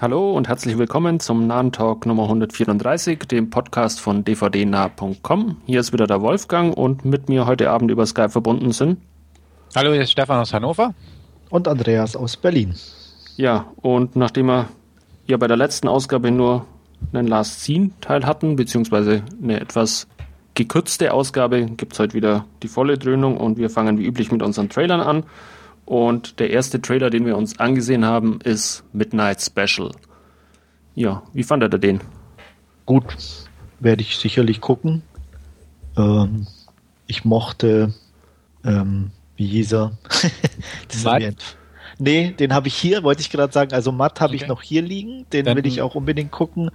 Hallo und herzlich willkommen zum Nahen Talk Nummer 134, dem Podcast von dvdnah.com. Hier ist wieder der Wolfgang und mit mir heute Abend über Skype verbunden sind. Hallo, hier ist Stefan aus Hannover. Und Andreas aus Berlin. Ja, und nachdem wir ja bei der letzten Ausgabe nur einen Last Scene Teil hatten, beziehungsweise eine etwas gekürzte Ausgabe, gibt es heute wieder die volle Dröhnung und wir fangen wie üblich mit unseren Trailern an. Und der erste Trailer, den wir uns angesehen haben, ist Midnight Special. Ja, wie fandet ihr den? Gut, werde ich sicherlich gucken. Ähm, ich mochte, ähm, wie hieß er? Matt? Nee, den habe ich hier, wollte ich gerade sagen. Also Matt habe okay. ich noch hier liegen. Den dann, will ich auch unbedingt gucken.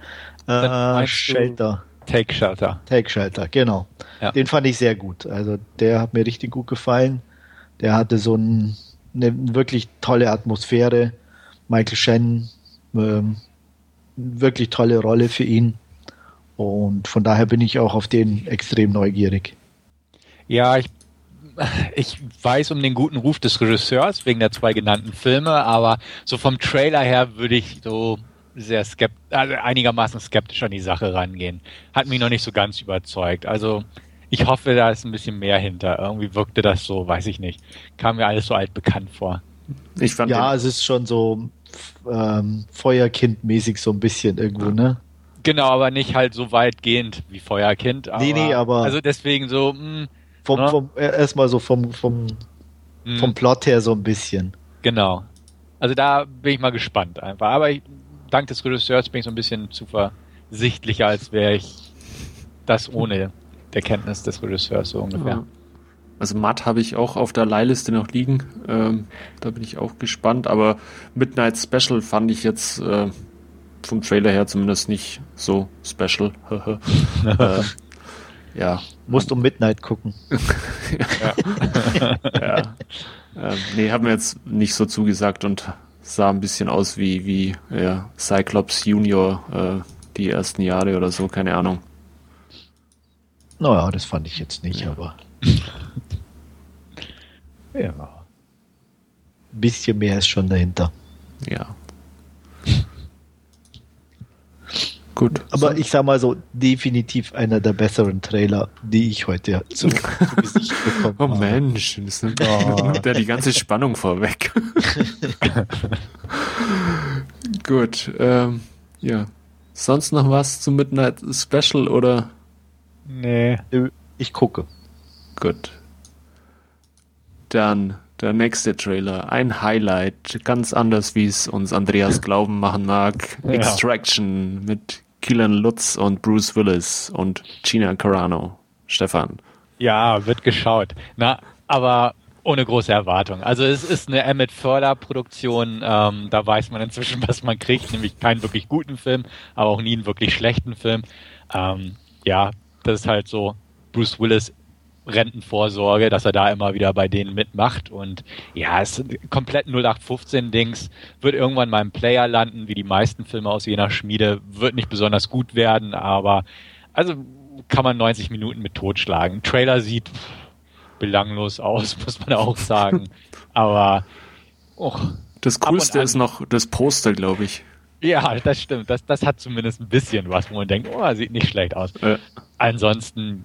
Äh, Shelter. Take Shelter. Take Shelter, genau. Ja. Den fand ich sehr gut. Also der hat mir richtig gut gefallen. Der hatte so ein eine wirklich tolle Atmosphäre. Michael Shannon, ähm, wirklich tolle Rolle für ihn. Und von daher bin ich auch auf den extrem neugierig. Ja, ich, ich weiß um den guten Ruf des Regisseurs wegen der zwei genannten Filme, aber so vom Trailer her würde ich so sehr skeptisch, also einigermaßen skeptisch an die Sache rangehen. Hat mich noch nicht so ganz überzeugt. Also ich hoffe, da ist ein bisschen mehr hinter. Irgendwie wirkte das so, weiß ich nicht. Kam mir alles so altbekannt vor. Ich fand ja, es ist schon so ähm, Feuerkind-mäßig so ein bisschen irgendwo, ne? Genau, aber nicht halt so weitgehend wie Feuerkind. Aber, nee, nee, aber. Also deswegen so, mh, hm, vom, ne? vom, erstmal so vom, vom, hm. vom Plot her so ein bisschen. Genau. Also da bin ich mal gespannt einfach. Aber ich, dank des Regisseurs bin ich so ein bisschen zuversichtlicher, als wäre ich das ohne der Kenntnis des Regisseurs so ungefähr. Ja. Also Matt habe ich auch auf der Leihliste noch liegen. Ähm, da bin ich auch gespannt. Aber Midnight Special fand ich jetzt äh, vom Trailer her zumindest nicht so special. äh, ja. Musst um Midnight gucken. ja. ja. Ähm, nee, hat mir jetzt nicht so zugesagt und sah ein bisschen aus wie, wie ja, Cyclops Junior äh, die ersten Jahre oder so, keine Ahnung. Naja, das fand ich jetzt nicht, ja. aber. ja. Ein bisschen mehr ist schon dahinter. Ja. Gut. Aber ich sag mal so, definitiv einer der besseren Trailer, die ich heute zu, zu Gesicht bekommen oh, habe. Oh Mensch, das nimmt, oh. der die ganze Spannung vorweg. Gut, ähm, ja. Sonst noch was zum Midnight Special oder? Nee. Ich gucke. Gut. Dann der nächste Trailer. Ein Highlight. Ganz anders, wie es uns Andreas glauben machen mag. Ja. Extraction mit Keelan Lutz und Bruce Willis und Gina Carano. Stefan. Ja, wird geschaut. Na, aber ohne große Erwartung. Also es ist eine Emmett Förder Produktion. Ähm, da weiß man inzwischen, was man kriegt, nämlich keinen wirklich guten Film, aber auch nie einen wirklich schlechten Film. Ähm, ja, das ist halt so Bruce Willis Rentenvorsorge, dass er da immer wieder bei denen mitmacht und ja, es ist komplett 0815 Dings, wird irgendwann mal im Player landen, wie die meisten Filme aus jener Schmiede, wird nicht besonders gut werden, aber also kann man 90 Minuten mit totschlagen. Trailer sieht belanglos aus, muss man auch sagen, aber oh, das Coolste ist noch das Poster, glaube ich. Ja, das stimmt. Das, das hat zumindest ein bisschen was, wo man denkt, oh, sieht nicht schlecht aus. Ja. Ansonsten,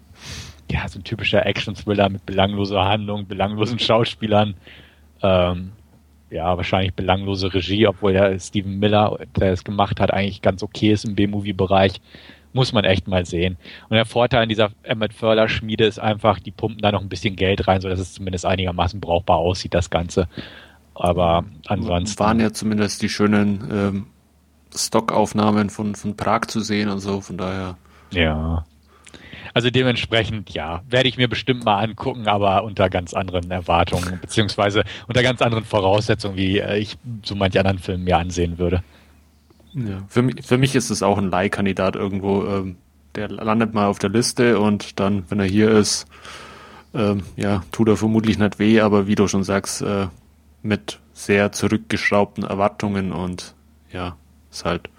ja, so ein typischer Action-Thriller mit belangloser Handlung, belanglosen Schauspielern. Ähm, ja, wahrscheinlich belanglose Regie, obwohl der Steven Miller, der es gemacht hat, eigentlich ganz okay ist im B-Movie-Bereich. Muss man echt mal sehen. Und der Vorteil in dieser Emmett Furler Schmiede ist einfach, die pumpen da noch ein bisschen Geld rein, sodass es zumindest einigermaßen brauchbar aussieht, das Ganze. Aber ansonsten. Waren ja zumindest die schönen ähm, Stockaufnahmen von, von Prag zu sehen und so, von daher. Ja. Also dementsprechend, ja, werde ich mir bestimmt mal angucken, aber unter ganz anderen Erwartungen, beziehungsweise unter ganz anderen Voraussetzungen, wie äh, ich so manche anderen Filme mir ansehen würde. Ja, für mich, für mich ist es auch ein Leihkandidat irgendwo. Ähm, der landet mal auf der Liste und dann, wenn er hier ist, ähm, ja, tut er vermutlich nicht weh, aber wie du schon sagst, äh, mit sehr zurückgeschraubten Erwartungen und ja, ist halt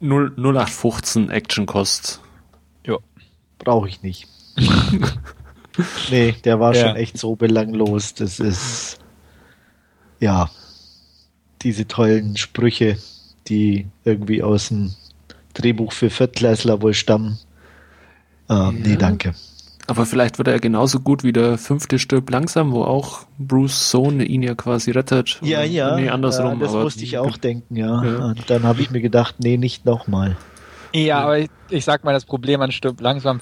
0, 0815 Action Cost. Ja. Brauche ich nicht. nee, der war ja. schon echt so belanglos. Das ist, ja, diese tollen Sprüche, die irgendwie aus dem Drehbuch für Viertklässler wohl stammen. Äh, ja. Nee, danke. Aber vielleicht wird er genauso gut wie der fünfte Stirb langsam, wo auch Bruce Sohn ihn ja quasi rettet. Ja, ja. Nee, andersrum. Ja, das musste ich auch denken, ja. ja. Und dann habe ich mir gedacht, nee, nicht nochmal. Ja, aber ich, ich, sag mal, das Problem an Stirb langsam,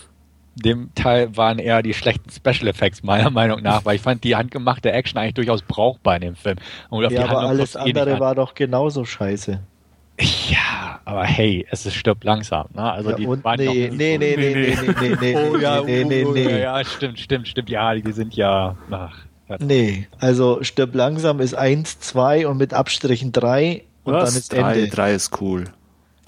dem Teil waren eher die schlechten Special Effects, meiner Meinung nach, weil ich fand die handgemachte Action eigentlich durchaus brauchbar in dem Film. ja, aber alles andere war doch genauso scheiße. Ja, aber hey, es ist stirbt langsam, ne? Also ja, die waren nee, nee, nee, nee, nee, nee, nee, oh, ja, nee, nee, nee, nee. Ja, stimmt, stimmt, stimmt. Ja, die sind ja. Ach, nee, also stirbt langsam ist 1, 2 und mit Abstrichen 3 und Was? dann ist drei, Ende. 3 ist cool.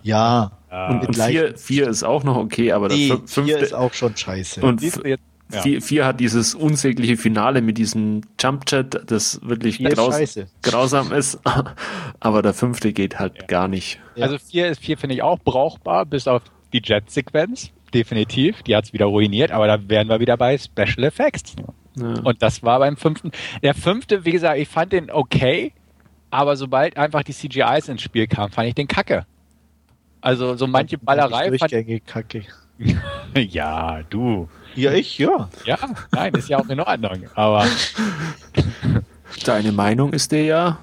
Ja. ja. Und 4 ist auch noch okay, aber nee, das fünfte ist auch schon scheiße. Und ja. Vier, vier, hat dieses unsägliche Finale mit diesem Jump-Chat, das wirklich graus ist grausam ist. Aber der fünfte geht halt ja. gar nicht. Ja. Also vier ist vier finde ich auch brauchbar, bis auf die Jet-Sequenz. Definitiv. Die hat es wieder ruiniert, aber da wären wir wieder bei Special Effects. Und das war beim fünften. Der fünfte, wie gesagt, ich fand den okay, aber sobald einfach die CGIs ins Spiel kamen, fand ich den kacke. Also so manche Ballerei. Durchgängig kacke. ja, du. Ja, ich, ja. Ja, nein, ist ja auch in Ordnung. Aber. Deine Meinung ist dir ja.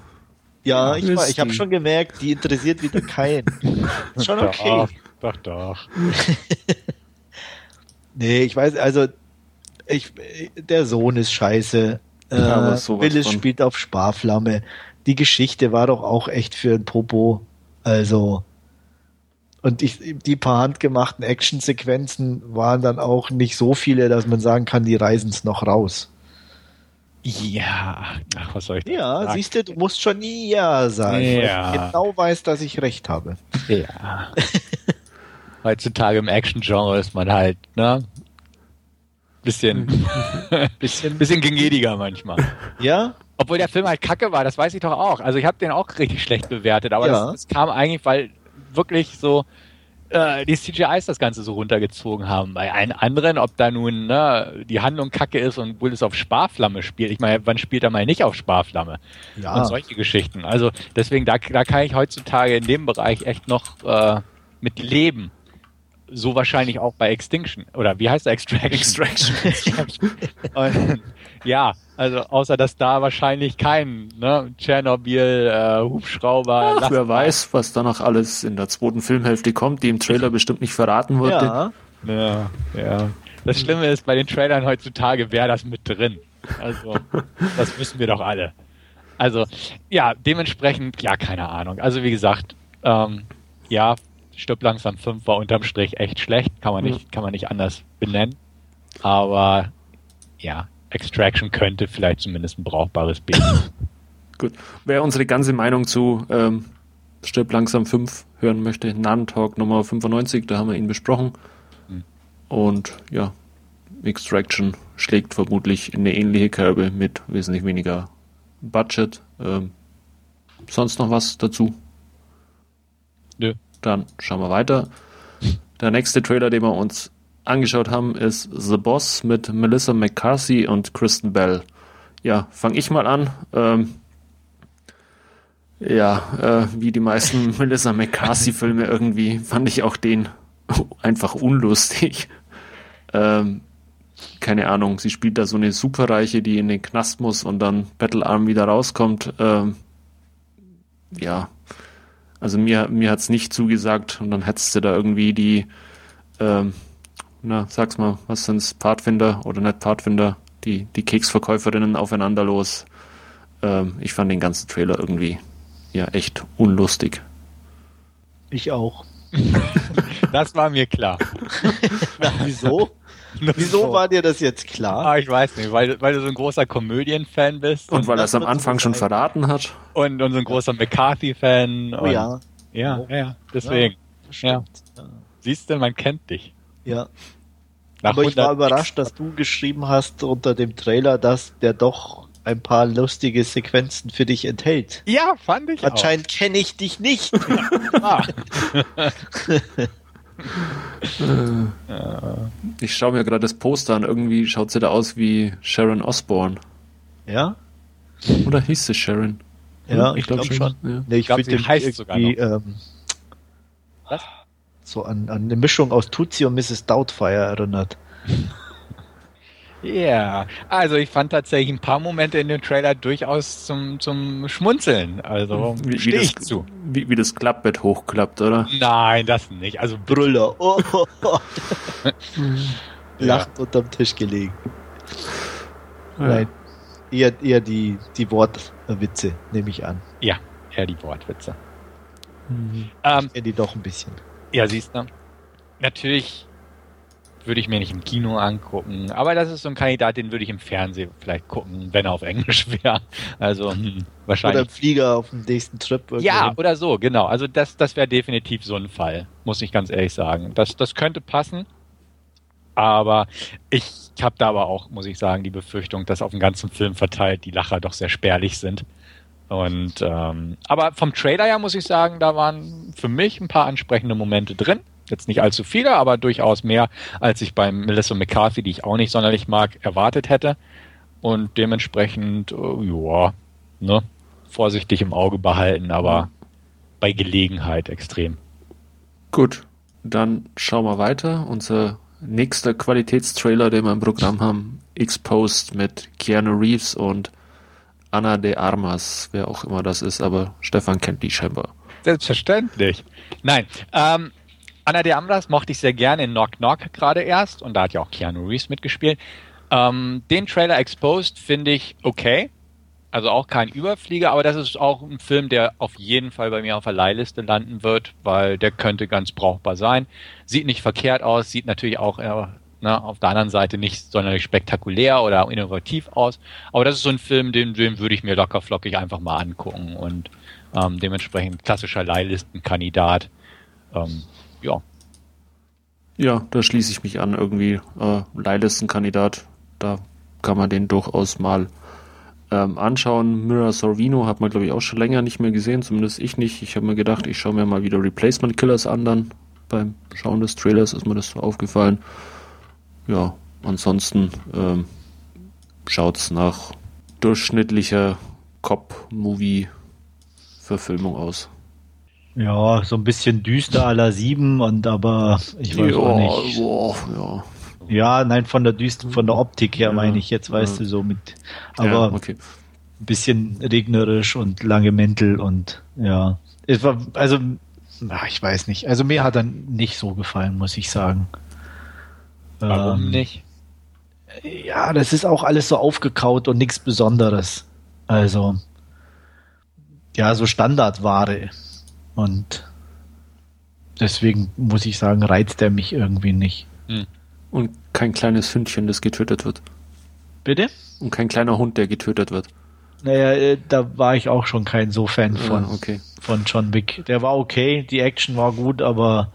Ja, ich, ich habe schon gemerkt, die interessiert wieder keinen. schon okay. Doch, doch. doch. nee, ich weiß, also ich, der Sohn ist scheiße. Ja, äh, Willis von. spielt auf Sparflamme. Die Geschichte war doch auch echt für ein Popo. Also, und ich, die paar handgemachten Actionsequenzen waren dann auch nicht so viele, dass man sagen kann, die reisen es noch raus. Ja, ach, was soll ich Ja, sagen? siehst du, du musst schon ja sagen, ja. weil ich genau weiß, dass ich recht habe. Ja. Heutzutage im Action-Genre ist man halt, ne? Bisschen, bisschen, bisschen gnädiger manchmal. Ja? Obwohl der Film halt kacke war, das weiß ich doch auch. Also ich habe den auch richtig schlecht bewertet, aber ja. das, das kam eigentlich, weil wirklich so äh, die CGIs das Ganze so runtergezogen haben. Bei allen anderen, ob da nun ne, die Handlung kacke ist und wohl es auf Sparflamme spielt. Ich meine, wann spielt er mal nicht auf Sparflamme? Ja. Und solche Geschichten. Also deswegen, da, da kann ich heutzutage in dem Bereich echt noch äh, mit leben. So wahrscheinlich auch bei Extinction. Oder wie heißt der Extraction? Extraction. und, ja, also außer dass da wahrscheinlich kein ne, Tschernobyl, äh, Hubschrauber. Ach, wer weiß, was da noch alles in der zweiten Filmhälfte kommt, die im Trailer bestimmt nicht verraten wurde. Ja, ja, ja. Das Schlimme ist, bei den Trailern heutzutage wäre das mit drin. Also, das wissen wir doch alle. Also, ja, dementsprechend, ja, keine Ahnung. Also, wie gesagt, ähm, ja, Stirb langsam 5 war unterm Strich echt schlecht, kann man nicht, kann man nicht anders benennen. Aber ja, Extraction könnte vielleicht zumindest ein brauchbares Bild. Gut. Wer unsere ganze Meinung zu ähm, Stirb langsam 5 hören möchte, Nan-Talk Nummer 95, da haben wir ihn besprochen. Hm. Und ja, Extraction schlägt vermutlich in eine ähnliche Kerbe mit wesentlich weniger Budget. Ähm, sonst noch was dazu? Dann schauen wir weiter. Der nächste Trailer, den wir uns angeschaut haben, ist The Boss mit Melissa McCarthy und Kristen Bell. Ja, fange ich mal an. Ähm, ja, äh, wie die meisten Melissa McCarthy-Filme irgendwie, fand ich auch den einfach unlustig. Ähm, keine Ahnung, sie spielt da so eine Superreiche, die in den Knast muss und dann Battlearm wieder rauskommt. Ähm, ja, also mir, mir hat's nicht zugesagt und dann hättest du da irgendwie die ähm, na, sag's mal, was sind's, Pfadfinder oder nicht Pfadfinder, die, die Keksverkäuferinnen aufeinander los. Ähm, ich fand den ganzen Trailer irgendwie ja echt unlustig. Ich auch. das war mir klar. Na, wieso? Wieso war dir das jetzt klar? Ah, ich weiß nicht, weil, weil du so ein großer Komödien-Fan bist. Und, und weil er es am Anfang schon verraten hat. Und, und so ein großer McCarthy-Fan. Oh ja. Ja, oh. ja, deswegen. Ja, ja. Siehst du, man kennt dich. Ja. Nach Aber ich war überrascht, dass du geschrieben hast unter dem Trailer, dass der doch ein paar lustige Sequenzen für dich enthält. Ja, fand ich Anscheinend kenne ich dich nicht. Ja. ich schaue mir gerade das Poster an. Irgendwie schaut sie da aus wie Sharon Osbourne. Ja? Oder hieß sie Sharon? Ja, ich glaube glaub schon. Ja. Nee, ich, ich finde heißt sogar noch. Ähm, Was? So an, an eine Mischung aus Tutsi und Mrs. Doubtfire erinnert. Ja, yeah. also ich fand tatsächlich ein paar Momente in dem Trailer durchaus zum, zum Schmunzeln. Also wie, wie das, zu. Wie, wie das Klappbett hochklappt, oder? Nein, das nicht. Also Brüller. Oh, oh, oh. Lacht ja. unterm Tisch gelegen. Ja. Nein. Eher, eher die, die Wortwitze, nehme ich an. Ja, eher die Wortwitze. Mhm. Ähm, ich die doch ein bisschen. Ja, siehst du. Natürlich würde ich mir nicht im Kino angucken. Aber das ist so ein Kandidat, den würde ich im Fernsehen vielleicht gucken, wenn er auf Englisch wäre. Also hm, wahrscheinlich. Oder Flieger auf dem nächsten Trip. Irgendwie. Ja, oder so, genau. Also das, das wäre definitiv so ein Fall, muss ich ganz ehrlich sagen. Das, das könnte passen. Aber ich habe da aber auch, muss ich sagen, die Befürchtung, dass auf dem ganzen Film verteilt die Lacher doch sehr spärlich sind. Und ähm, aber vom Trailer her muss ich sagen, da waren für mich ein paar ansprechende Momente drin. Jetzt nicht allzu viele, aber durchaus mehr, als ich beim Melissa McCarthy, die ich auch nicht sonderlich mag, erwartet hätte. Und dementsprechend, äh, ja, ne, vorsichtig im Auge behalten, aber bei Gelegenheit extrem. Gut, dann schauen wir weiter. Unser nächster Qualitätstrailer, den wir im Programm haben, Exposed mit Keanu Reeves und Anna de Armas, wer auch immer das ist, aber Stefan kennt die scheinbar. Selbstverständlich. Nein, ähm, Anna de Armas mochte ich sehr gerne in Knock Knock gerade erst und da hat ja auch Keanu Reeves mitgespielt. Ähm, den Trailer Exposed finde ich okay. Also auch kein Überflieger, aber das ist auch ein Film, der auf jeden Fall bei mir auf der Leihliste landen wird, weil der könnte ganz brauchbar sein. Sieht nicht verkehrt aus, sieht natürlich auch äh, ne, auf der anderen Seite nicht sonderlich spektakulär oder innovativ aus. Aber das ist so ein Film, den, den würde ich mir locker flockig einfach mal angucken und ähm, dementsprechend klassischer Leihlistenkandidat. Ähm, ja. Ja, da schließe ich mich an. Irgendwie äh, Leihlistenkandidat, da kann man den durchaus mal ähm, anschauen. Mira Sorvino hat man, glaube ich, auch schon länger nicht mehr gesehen, zumindest ich nicht. Ich habe mir gedacht, ich schaue mir mal wieder Replacement Killers an dann. Beim Schauen des Trailers ist mir das so aufgefallen. Ja, ansonsten ähm, schaut es nach durchschnittlicher Cop-Movie-Verfilmung aus. Ja, so ein bisschen düster aller sieben und aber ich weiß ja, auch nicht. Boah, ja. Ja, nein, von der Düst von der Optik her ja, meine ich jetzt, weißt ja. du, so mit, aber ja, okay. ein bisschen regnerisch und lange Mäntel und ja. Es war, also, ach, ich weiß nicht. Also mir hat er nicht so gefallen, muss ich sagen. Warum ähm, nicht? Ja, das ist auch alles so aufgekaut und nichts Besonderes. Also, ja, so Standardware. Und deswegen muss ich sagen, reizt er mich irgendwie nicht. Hm. Und kein kleines Hündchen, das getötet wird. Bitte? Und kein kleiner Hund, der getötet wird. Naja, äh, da war ich auch schon kein so Fan von, ah, okay. von John Wick. Der war okay, die Action war gut, aber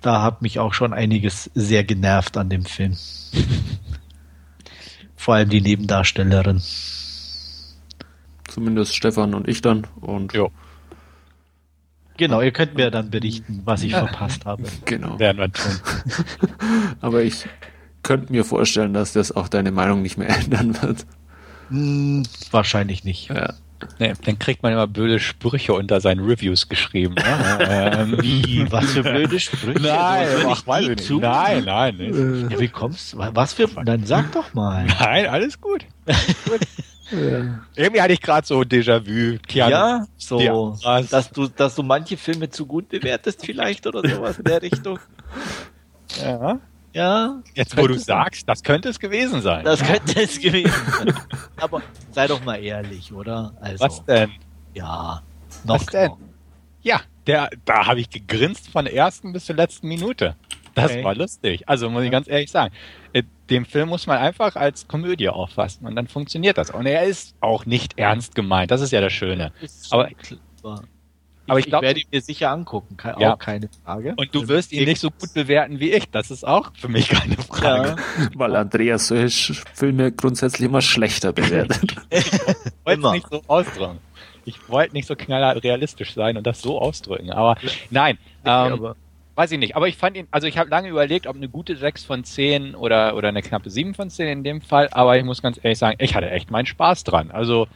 da hat mich auch schon einiges sehr genervt an dem Film. Vor allem die Nebendarstellerin. Zumindest Stefan und ich dann. Und jo. Genau, ihr könnt mir dann berichten, was ich verpasst habe. Genau. Werden wir tun. Aber ich könnte mir vorstellen, dass das auch deine Meinung nicht mehr ändern wird. Hm, wahrscheinlich nicht. Ja. Nee, dann kriegt man immer blöde Sprüche unter seinen Reviews geschrieben. Ne? ähm, wie, was für blöde Sprüche? Nein, ach, weiß ich nicht. Nein, nein. Nicht. Ja, wie kommst du? Was für, dann sag doch mal. Nein, alles gut. gut. Ja. Irgendwie hatte ich gerade so Déjà-vu. Ja, so, dass du, dass du manche Filme zu gut bewertest vielleicht oder sowas in der Richtung. Ja. Ja. Jetzt, wo du sagst, das könnte es gewesen sein. Das könnte es gewesen sein. Aber sei doch mal ehrlich, oder? Also, Was denn? Ja. Noch Was denn? Ja, der, da habe ich gegrinst von der ersten bis zur letzten Minute. Das okay. war lustig. Also muss ich ganz ehrlich sagen, äh, den Film muss man einfach als Komödie auffassen und dann funktioniert das. Und er ist auch nicht ernst gemeint. Das ist ja das Schöne. Aber, aber ich, glaube, ich werde ihn mir sicher angucken, auch ja. keine Frage. Und du wirst ihn nicht so gut bewerten wie ich. Das ist auch für mich keine Frage. Ja. Weil Andreas solche Filme grundsätzlich immer schlechter bewertet. ich wollte es nicht so ausdrücken. Ich wollte nicht so knaller realistisch sein und das so ausdrücken. Aber nein. Ähm, aber Weiß ich nicht, aber ich fand ihn, also ich habe lange überlegt, ob eine gute 6 von 10 oder, oder eine knappe 7 von 10 in dem Fall, aber ich muss ganz ehrlich sagen, ich hatte echt meinen Spaß dran. Also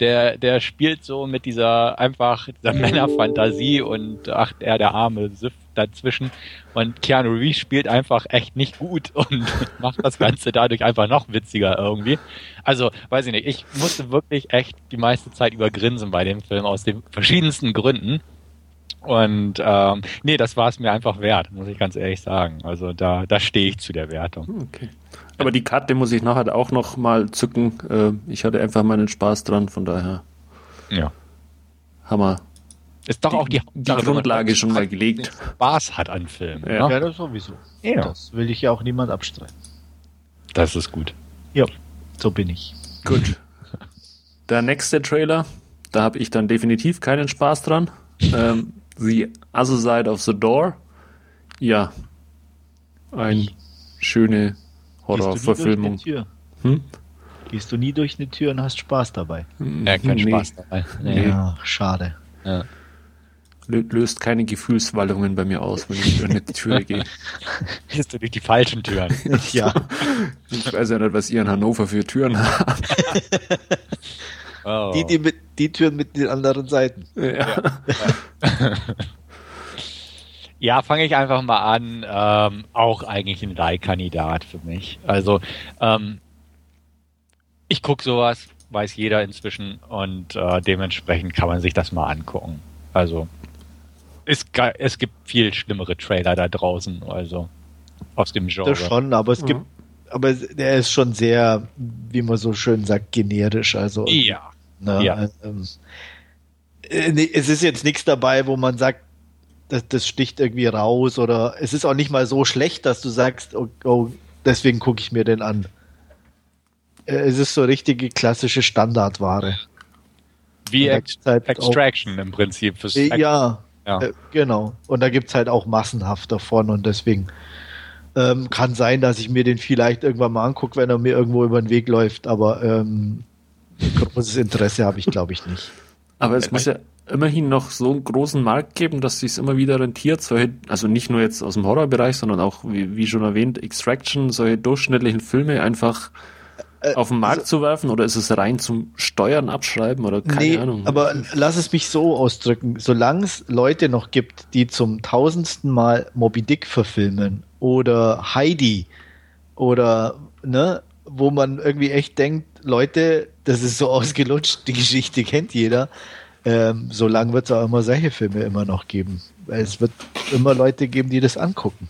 Der, der spielt so mit dieser einfach dieser Männerfantasie und ach, er der arme Siff dazwischen. Und Keanu Reeves spielt einfach echt nicht gut und macht das Ganze dadurch einfach noch witziger irgendwie. Also, weiß ich nicht, ich musste wirklich echt die meiste Zeit über grinsen bei dem Film aus den verschiedensten Gründen. Und ähm, nee, das war es mir einfach wert, muss ich ganz ehrlich sagen. Also da, da stehe ich zu der Wertung. Hm, okay. Aber die Karte muss ich nachher auch noch mal zücken. Äh, ich hatte einfach meinen Spaß dran, von daher. Ja. Hammer. Ist doch die, auch die, die Grundlage schon mal gelegt. Spaß hat an Filmen. Ja, ne? ja das sowieso. Ja. Das will ich ja auch niemand abstreiten. Das ist gut. Ja, so bin ich. Gut. Der nächste Trailer, da habe ich dann definitiv keinen Spaß dran. Ähm, The Other Side of the Door. Ja. Eine schöne Horrorverfilmung. Hm? Gehst du nie durch eine Tür und hast Spaß dabei? Ja, kein nee. Spaß dabei. Nee. Ja, schade. Ja. Löst keine Gefühlswallungen bei mir aus, wenn ich durch eine Tür gehe. Gehst du durch die falschen Türen? ja. Ich weiß ja nicht, was ihr in Hannover für Türen habt. Oh. Die, die, mit, die Türen mit den anderen Seiten. Ja. ja. Ja, fange ich einfach mal an. Ähm, auch eigentlich ein Leihkandidat für mich. Also ähm, ich gucke sowas, weiß jeder inzwischen und äh, dementsprechend kann man sich das mal angucken. Also es, es gibt viel schlimmere Trailer da draußen, also aus dem Genre. Das schon, aber es mhm. gibt, aber der ist schon sehr, wie man so schön sagt, generisch. Also ja. Ne, ja. Ähm, äh, es ist jetzt nichts dabei, wo man sagt, das, das sticht irgendwie raus oder es ist auch nicht mal so schlecht, dass du sagst, oh, oh deswegen gucke ich mir den an. Äh, es ist so richtige klassische Standardware. Wie Ex halt Extraction auch, im Prinzip. Fürs äh, ja, ja. Äh, genau. Und da gibt es halt auch massenhaft davon und deswegen ähm, kann sein, dass ich mir den vielleicht irgendwann mal angucke, wenn er mir irgendwo über den Weg läuft, aber ähm, großes Interesse habe ich, glaube ich, nicht. Aber es muss ja immerhin noch so einen großen Markt geben, dass sich immer wieder rentiert, solche, also nicht nur jetzt aus dem Horrorbereich, sondern auch, wie, wie schon erwähnt, Extraction, solche durchschnittlichen Filme einfach äh, auf den Markt also, zu werfen oder ist es rein zum Steuern abschreiben oder keine nee, Ahnung? Aber lass es mich so ausdrücken, solange es Leute noch gibt, die zum tausendsten Mal Moby Dick verfilmen oder Heidi oder ne, wo man irgendwie echt denkt, Leute, das ist so ausgelutscht, die Geschichte kennt jeder ähm, so lange wird es auch immer solche Filme immer noch geben. Es wird immer Leute geben, die das angucken.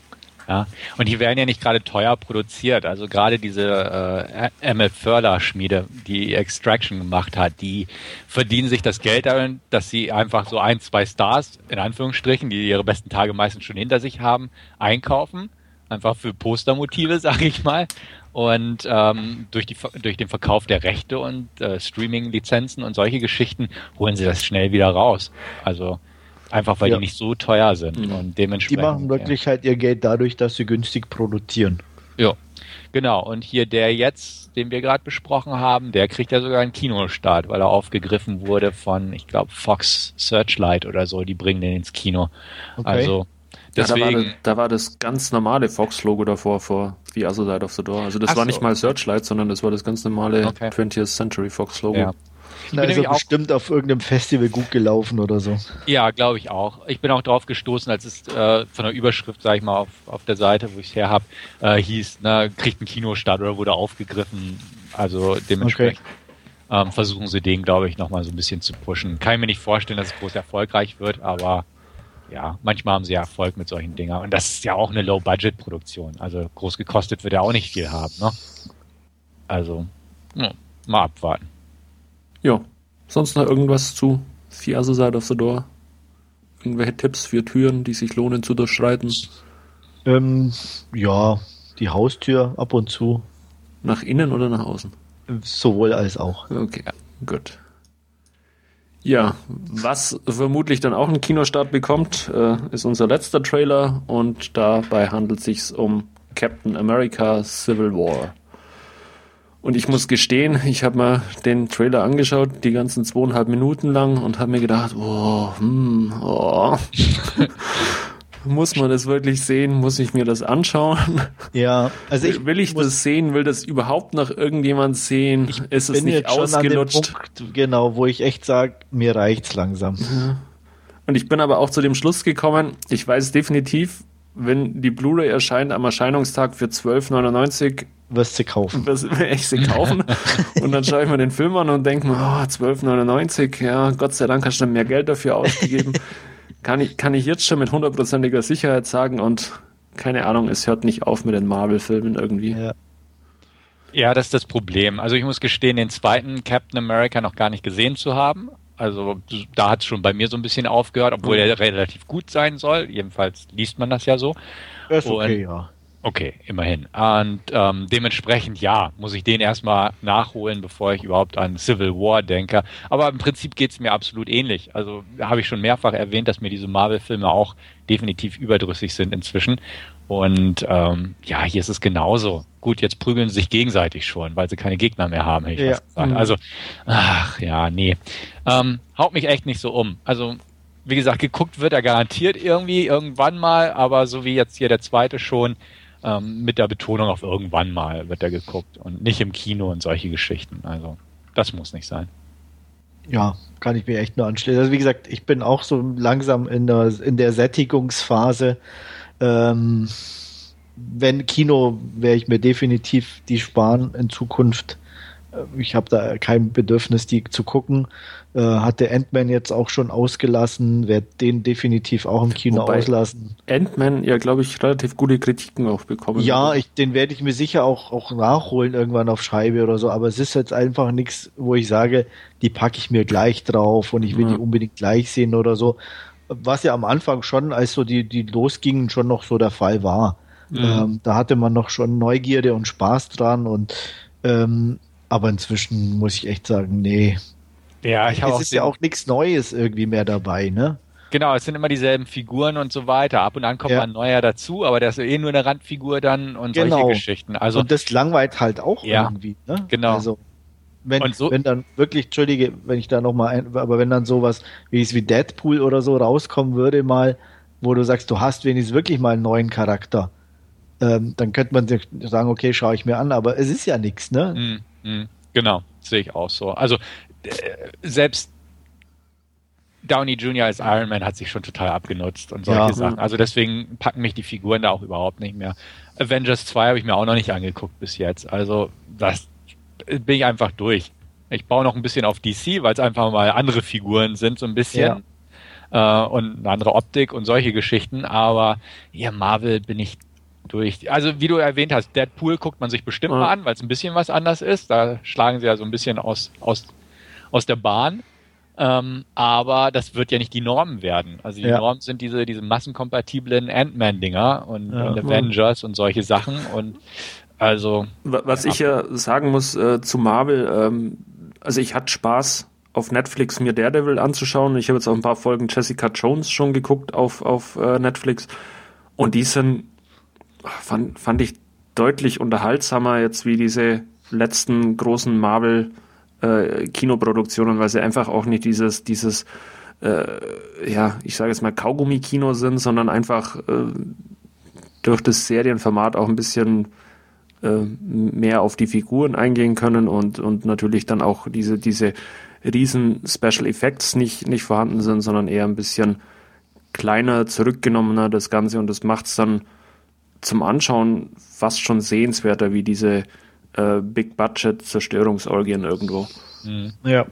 Ja, und die werden ja nicht gerade teuer produziert. Also gerade diese äh, Emmett Förder-Schmiede, die Extraction gemacht hat, die verdienen sich das Geld darin, dass sie einfach so ein, zwei Stars, in Anführungsstrichen, die ihre besten Tage meistens schon hinter sich haben, einkaufen. Einfach für Postermotive, sag ich mal. Und ähm, durch, die, durch den Verkauf der Rechte und äh, Streaming-Lizenzen und solche Geschichten holen sie das schnell wieder raus. Also einfach weil ja. die nicht so teuer sind mhm. und dementsprechend. Die machen wirklich ja. halt ihr Geld dadurch, dass sie günstig produzieren. Ja, genau. Und hier der jetzt, den wir gerade besprochen haben, der kriegt ja sogar einen Kinostart, weil er aufgegriffen wurde von, ich glaube, Fox Searchlight oder so. Die bringen den ins Kino. Okay. Also Deswegen, ja, da, war das, da, war das, ganz normale Fox-Logo davor vor The Other Side of the Door. Also das Ach war nicht mal Searchlight, sondern das war das ganz normale okay. 20th Century Fox-Logo. Ja. Da ist er bestimmt auf irgendeinem Festival gut gelaufen oder so. Ja, glaube ich auch. Ich bin auch drauf gestoßen, als es äh, von der Überschrift, sage ich mal, auf, auf der Seite, wo ich es her habe, äh, hieß, ne, kriegt ein Kinostart oder wurde aufgegriffen. Also dementsprechend okay. ähm, versuchen sie den, glaube ich, nochmal so ein bisschen zu pushen. Kann ich mir nicht vorstellen, dass es groß erfolgreich wird, aber ja, manchmal haben sie ja Erfolg mit solchen Dingern. Und das ist ja auch eine Low-Budget-Produktion. Also groß gekostet wird ja auch nicht viel haben, ne? Also, ja, mal abwarten. Ja. Sonst noch irgendwas zu The Other Side of the Door? Irgendwelche Tipps für Türen, die sich lohnen zu durchschreiten? Ähm, ja, die Haustür ab und zu. Nach innen oder nach außen? Sowohl als auch. Okay, gut. Ja, was vermutlich dann auch einen Kinostart bekommt, äh, ist unser letzter Trailer und dabei handelt es sich um Captain America Civil War. Und ich muss gestehen, ich habe mir den Trailer angeschaut, die ganzen zweieinhalb Minuten lang und habe mir gedacht, oh, hm, oh. muss man das wirklich sehen? Muss ich mir das anschauen? Ja, also ich will ich das sehen? Will das überhaupt noch irgendjemand sehen? Ich Ist es nicht ausgelutscht? Punkt, genau, wo ich echt sage, mir reicht's langsam. Ja. Und ich bin aber auch zu dem Schluss gekommen, ich weiß definitiv, wenn die Blu-ray erscheint am Erscheinungstag für 12,99 wirst du kaufen. Wirst ich sie kaufen. und dann schaue ich mir den Film an und denke mir, oh, 12,99, ja, Gott sei Dank hast du mehr Geld dafür ausgegeben. kann, ich, kann ich jetzt schon mit hundertprozentiger Sicherheit sagen und keine Ahnung, es hört nicht auf mit den Marvel-Filmen irgendwie. Ja. ja, das ist das Problem. Also ich muss gestehen, den zweiten Captain America noch gar nicht gesehen zu haben. Also da hat es schon bei mir so ein bisschen aufgehört, obwohl mhm. er relativ gut sein soll. Jedenfalls liest man das ja so. ist okay, und, ja. Okay, immerhin. Und ähm, dementsprechend, ja, muss ich den erstmal nachholen, bevor ich überhaupt an Civil War denke. Aber im Prinzip geht's mir absolut ähnlich. Also habe ich schon mehrfach erwähnt, dass mir diese Marvel-Filme auch definitiv überdrüssig sind inzwischen. Und ähm, ja, hier ist es genauso. Gut, jetzt prügeln sie sich gegenseitig schon, weil sie keine Gegner mehr haben, hätte ich ja. gesagt. Mhm. Also, ach ja, nee. Ähm, haut mich echt nicht so um. Also wie gesagt, geguckt wird er garantiert irgendwie irgendwann mal, aber so wie jetzt hier der zweite schon, ähm, mit der Betonung auf irgendwann mal wird er geguckt und nicht im Kino und solche Geschichten. Also das muss nicht sein. Ja, kann ich mir echt nur anschließen. Also wie gesagt, ich bin auch so langsam in der, in der Sättigungsphase. Ähm, wenn Kino, werde ich mir definitiv die sparen in Zukunft. Äh, ich habe da kein Bedürfnis, die zu gucken. Äh, hat der Ant-Man jetzt auch schon ausgelassen, werde den definitiv auch im Kino Wobei auslassen. Ant-Man ja, glaube ich, relativ gute Kritiken auch bekommen. Ja, ich, den werde ich mir sicher auch, auch nachholen irgendwann auf Scheibe oder so, aber es ist jetzt einfach nichts, wo ich sage, die packe ich mir gleich drauf und ich will ja. die unbedingt gleich sehen oder so. Was ja am Anfang schon, als so die, die losgingen, schon noch so der Fall war. Ja. Ähm, da hatte man noch schon Neugierde und Spaß dran und ähm, aber inzwischen muss ich echt sagen, nee. Ja, ich habe Es ist ja auch nichts Neues irgendwie mehr dabei, ne? Genau, es sind immer dieselben Figuren und so weiter. Ab und an kommt ja. ein neuer dazu, aber der ist eh nur eine Randfigur dann und genau. solche Geschichten. Also und das langweilt halt auch ja, irgendwie, ne? Genau. Also wenn, so, wenn dann wirklich, entschuldige, wenn ich da nochmal ein, aber wenn dann sowas wie es wie Deadpool oder so rauskommen würde mal, wo du sagst, du hast wenigstens wirklich mal einen neuen Charakter, ähm, dann könnte man sagen, okay, schaue ich mir an, aber es ist ja nichts, ne? Mhm. Mhm. Genau, sehe ich auch so. Also äh, selbst Downey Jr. als Iron Man hat sich schon total abgenutzt und solche ja. Sachen. Also deswegen packen mich die Figuren da auch überhaupt nicht mehr. Avengers 2 habe ich mir auch noch nicht angeguckt bis jetzt. Also das bin ich einfach durch. Ich baue noch ein bisschen auf DC, weil es einfach mal andere Figuren sind, so ein bisschen. Ja. Äh, und eine andere Optik und solche Geschichten. Aber ja, Marvel bin ich durch. Also wie du erwähnt hast, Deadpool guckt man sich bestimmt ja. mal an, weil es ein bisschen was anders ist. Da schlagen sie ja so ein bisschen aus, aus, aus der Bahn. Ähm, aber das wird ja nicht die Norm werden. Also die ja. Norm sind diese, diese massenkompatiblen Ant-Man-Dinger und, ja. und, Avengers und solche Sachen. Und also. Was ich ja sagen muss äh, zu Marvel, ähm, also ich hatte Spaß auf Netflix mir Daredevil anzuschauen. Ich habe jetzt auch ein paar Folgen Jessica Jones schon geguckt auf, auf äh, Netflix. Und die sind fand, fand ich deutlich unterhaltsamer jetzt wie diese letzten großen Marvel äh, Kinoproduktionen, weil sie einfach auch nicht dieses, dieses, äh, ja, ich sage jetzt mal Kaugummi-Kino sind, sondern einfach äh, durch das Serienformat auch ein bisschen äh, mehr auf die Figuren eingehen können und, und natürlich dann auch diese, diese riesen Special Effects nicht, nicht vorhanden sind, sondern eher ein bisschen kleiner, zurückgenommener das Ganze und das macht es dann zum Anschauen fast schon sehenswerter wie diese äh, Big-Budget-Zerstörungsorgien irgendwo. Mhm. Ja.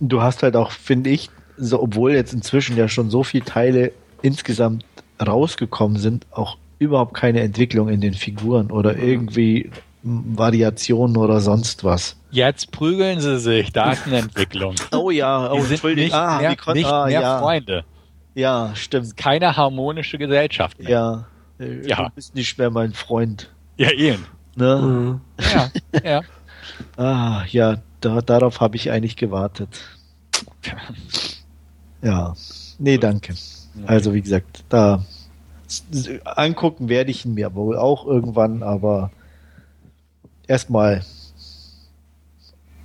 Du hast halt auch, finde ich, so, obwohl jetzt inzwischen ja schon so viele Teile insgesamt rausgekommen sind, auch überhaupt keine Entwicklung in den Figuren oder irgendwie Variationen oder sonst was. Jetzt prügeln sie sich, da ist eine Entwicklung. oh ja, oh, die sind nicht ah, mehr, nicht ah, mehr ja. Freunde. Ja, stimmt. Keine harmonische Gesellschaft mehr. Ja, äh, ja. Du bist nicht mehr mein Freund. Ja, eben. Ne? Mhm. Ja, ja. ah, ja, da, darauf habe ich eigentlich gewartet. Ja, nee, danke. Also wie gesagt, da angucken werde ich ihn mir wohl auch irgendwann, aber erstmal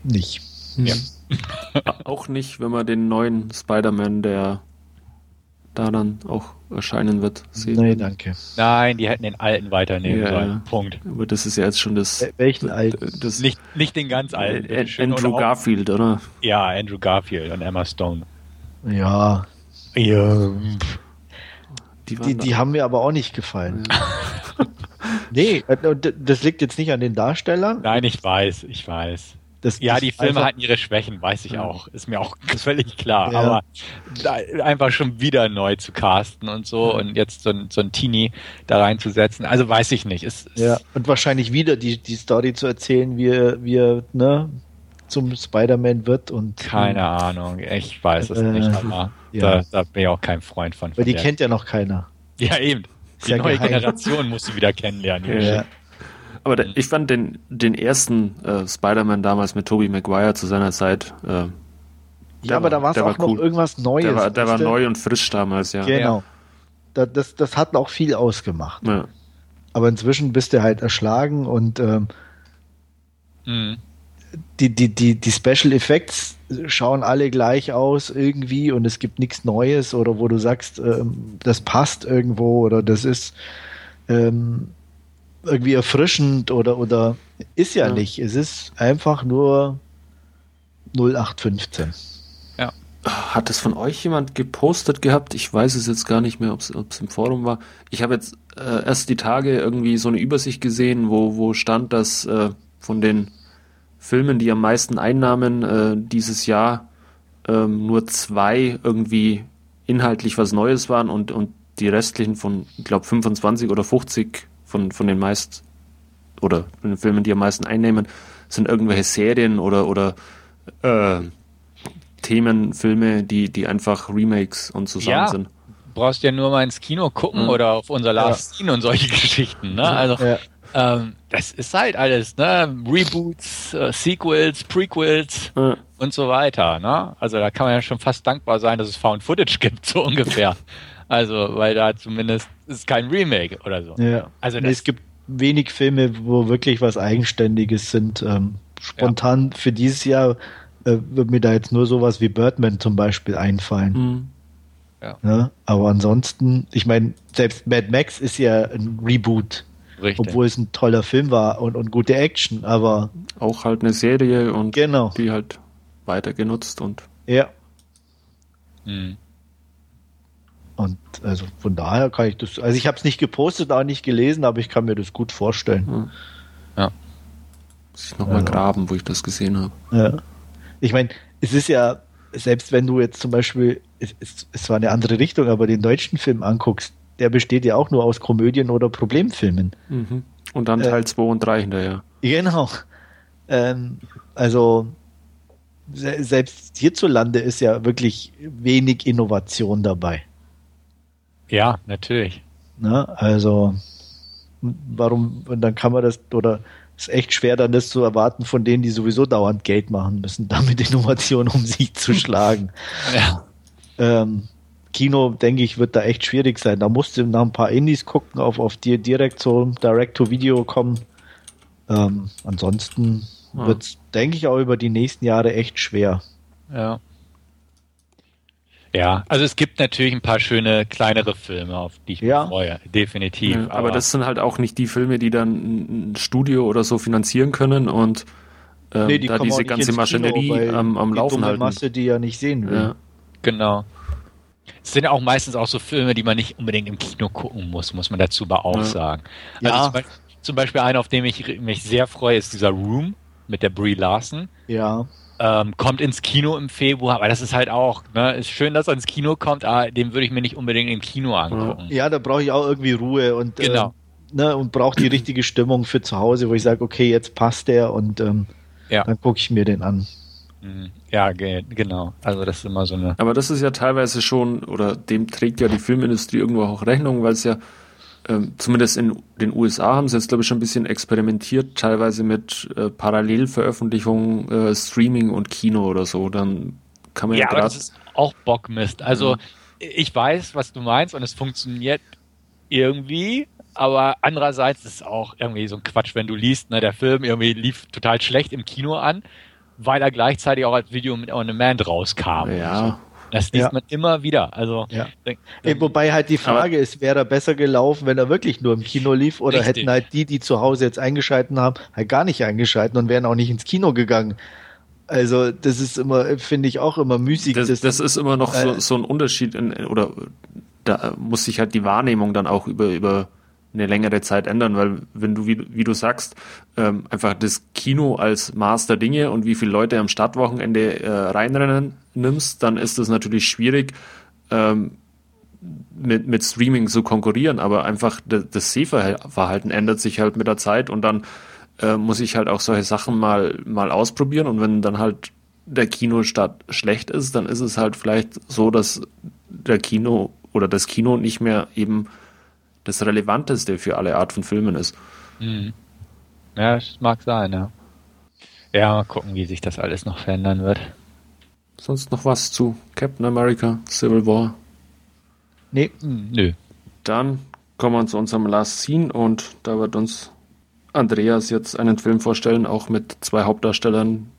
nicht. Ja. auch nicht, wenn man den neuen Spider-Man, der da dann auch erscheinen wird. Sehen. Nee, danke. Nein, die hätten den alten weiternehmen ja, sollen. Punkt. Aber das ist ja jetzt schon das. Welchen alten? Das, nicht, nicht den ganz alten. Äh, Andrew Garfield, oder? Ja, Andrew Garfield und Emma Stone. Ja. Ja. Die, die, die haben mir aber auch nicht gefallen. Ja. nee, äh, das liegt jetzt nicht an den Darstellern. Nein, ich weiß, ich weiß. Das, ja, die Filme hatten ihre Schwächen, weiß ich ja. auch. Ist mir auch völlig klar. Ja. Aber da, einfach schon wieder neu zu casten und so und jetzt so ein, so ein Teenie da reinzusetzen, also weiß ich nicht. Es, ja, und wahrscheinlich wieder die, die Story zu erzählen, wie er, ne, zum Spider-Man wird und. Keine hm. Ahnung, ich weiß es äh, nicht, aber ja. da, da, bin ich auch kein Freund von. Weil die der. kennt ja noch keiner. Ja, eben. Die neue geheim. Generation muss sie wieder kennenlernen. Ja. Aber der, ich fand den, den ersten äh, Spider-Man damals mit Tobey Maguire zu seiner Zeit. Äh, ja, aber da war es auch noch cool. irgendwas Neues. Der war, der war neu und frisch damals, ja. Genau. Da, das, das hat auch viel ausgemacht. Ja. Aber inzwischen bist du halt erschlagen und ähm, mhm. die, die, die, die Special Effects schauen alle gleich aus irgendwie und es gibt nichts Neues oder wo du sagst, ähm, das passt irgendwo oder das ist ähm, irgendwie erfrischend oder, oder ist ja, ja, nicht. Es ist einfach nur 0815. Ja. Hat es von euch jemand gepostet gehabt? Ich weiß es jetzt gar nicht mehr, ob es im Forum war. Ich habe jetzt äh, erst die Tage irgendwie so eine Übersicht gesehen, wo, wo stand, dass äh, von den Filmen, die am meisten Einnahmen äh, dieses Jahr ähm, nur zwei irgendwie inhaltlich was Neues waren und, und die restlichen von, ich glaube, 25 oder 50 von, von den meisten oder von den Filmen, die am meisten einnehmen, sind irgendwelche Serien oder, oder äh, Themenfilme, die, die einfach Remakes und zusammen ja. sind. Du brauchst ja nur mal ins Kino gucken mhm. oder auf unser Last ja. Scene und solche Geschichten. Ne? Also ja. ähm, das ist halt alles, ne? Reboots, äh, Sequels, Prequels ja. und so weiter. Ne? Also da kann man ja schon fast dankbar sein, dass es Found Footage gibt, so ungefähr. Also, weil da zumindest ist kein Remake oder so. Ja. Also nee, es gibt wenig Filme, wo wirklich was Eigenständiges sind. Ähm, spontan ja. für dieses Jahr äh, wird mir da jetzt nur sowas wie Birdman zum Beispiel einfallen. Mhm. Ja. ja. Aber ansonsten, ich meine, selbst Mad Max ist ja ein Reboot. Richtig. Obwohl es ein toller Film war und, und gute Action, aber. Auch halt eine Serie und genau. die halt weiter genutzt und. Ja. Mhm. Und also von daher kann ich das, also ich habe es nicht gepostet, auch nicht gelesen, aber ich kann mir das gut vorstellen. Hm. Ja. Muss ich nochmal also. graben, wo ich das gesehen habe. Ja. Ich meine, es ist ja, selbst wenn du jetzt zum Beispiel, es, es, es war eine andere Richtung, aber den deutschen Film anguckst, der besteht ja auch nur aus Komödien oder Problemfilmen. Mhm. Und dann Teil 2 äh, und 3 hinterher. Genau. Ähm, also selbst hierzulande ist ja wirklich wenig Innovation dabei. Ja, natürlich. Ne? Also, warum, und dann kann man das, oder ist echt schwer, dann das zu erwarten von denen, die sowieso dauernd Geld machen müssen, damit Innovation um sich zu schlagen. ja. Ähm, Kino, denke ich, wird da echt schwierig sein. Da musst du nach ein paar Indies gucken, auf, auf dir direkt so Direct-to-Video kommen. Ähm, ansonsten ja. wird es, denke ich, auch über die nächsten Jahre echt schwer. Ja. Ja, also es gibt natürlich ein paar schöne kleinere Filme, auf die ich ja. mich freue, definitiv. Ja, aber, aber, das sind halt auch nicht die Filme, die dann ein Studio oder so finanzieren können und ähm, nee, die da diese ganze Maschinerie Kino, am, am die Laufen halten. Masse, die ja nicht sehen will. Ja. Genau. Es sind ja auch meistens auch so Filme, die man nicht unbedingt im Kino gucken muss, muss man dazu aber auch ja. sagen. Also ja. zum, Beispiel, zum Beispiel einer, auf den ich mich sehr freue, ist dieser Room mit der Brie Larson. Ja. Ähm, kommt ins Kino im Februar, aber das ist halt auch, ne, ist schön, dass er ins Kino kommt, aber den würde ich mir nicht unbedingt im Kino angucken. Ja, da brauche ich auch irgendwie Ruhe und, genau. äh, ne, und brauche die richtige Stimmung für zu Hause, wo ich sage, okay, jetzt passt der und ähm, ja. dann gucke ich mir den an. Mhm. Ja, genau. Also das ist immer so eine. Aber das ist ja teilweise schon, oder dem trägt ja die Filmindustrie irgendwo auch Rechnung, weil es ja ähm, zumindest in den USA haben sie jetzt, glaube ich, schon ein bisschen experimentiert, teilweise mit äh, Parallelveröffentlichung, äh, Streaming und Kino oder so. Dann kann man ja, ja aber das ist auch Bockmist. Also ja. ich weiß, was du meinst und es funktioniert irgendwie, aber andererseits ist es auch irgendwie so ein Quatsch, wenn du liest, ne, der Film irgendwie lief total schlecht im Kino an, weil er gleichzeitig auch als Video mit On Demand rauskam. Ja. Das liest ja. man immer wieder. Also, ja. ähm, Wobei halt die Frage ist, wäre er besser gelaufen, wenn er wirklich nur im Kino lief oder richtig. hätten halt die, die zu Hause jetzt eingeschalten haben, halt gar nicht eingeschalten und wären auch nicht ins Kino gegangen. Also das ist immer, finde ich auch immer müßig. Das, das, das ist immer noch äh, so, so ein Unterschied in, oder da muss sich halt die Wahrnehmung dann auch über, über eine längere Zeit ändern, weil wenn du, wie, wie du sagst, ähm, einfach das Kino als Master Dinge und wie viele Leute am Stadtwochenende äh, reinrennen nimmst, dann ist das natürlich schwierig, ähm, mit, mit Streaming zu konkurrieren, aber einfach das, das Sehverhalten ändert sich halt mit der Zeit und dann äh, muss ich halt auch solche Sachen mal, mal ausprobieren und wenn dann halt der Kinostart schlecht ist, dann ist es halt vielleicht so, dass der Kino oder das Kino nicht mehr eben das Relevanteste für alle Art von Filmen ist. Mhm. Ja, das mag sein, ja. Ja, mal gucken, wie sich das alles noch verändern wird. Sonst noch was zu Captain America, Civil War? Nee, hm, nö. Dann kommen wir zu unserem Last Scene und da wird uns Andreas jetzt einen Film vorstellen, auch mit zwei Hauptdarstellern,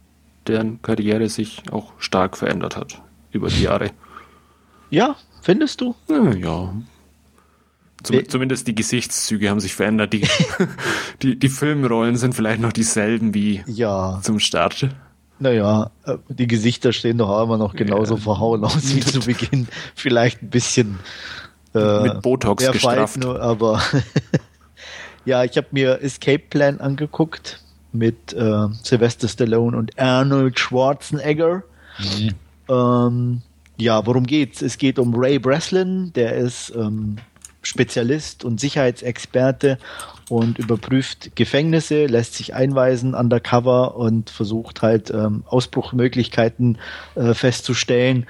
deren Karriere sich auch stark verändert hat über die Jahre. Ja, findest du? Ja, ja. Zum, zumindest die Gesichtszüge haben sich verändert. Die, die, die Filmrollen sind vielleicht noch dieselben wie ja. zum Start. Naja, äh, die Gesichter stehen doch auch immer noch genauso ja. verhauen aus wie zu Beginn. Vielleicht ein bisschen äh, mit Botox gestrafft. Nur, aber ja, ich habe mir Escape Plan angeguckt mit äh, Sylvester Stallone und Arnold Schwarzenegger. Mhm. Ähm, ja, worum geht's? Es geht um Ray Breslin, der ist ähm, Spezialist und Sicherheitsexperte und überprüft Gefängnisse, lässt sich einweisen undercover und versucht halt ähm, Ausbruchmöglichkeiten äh, festzustellen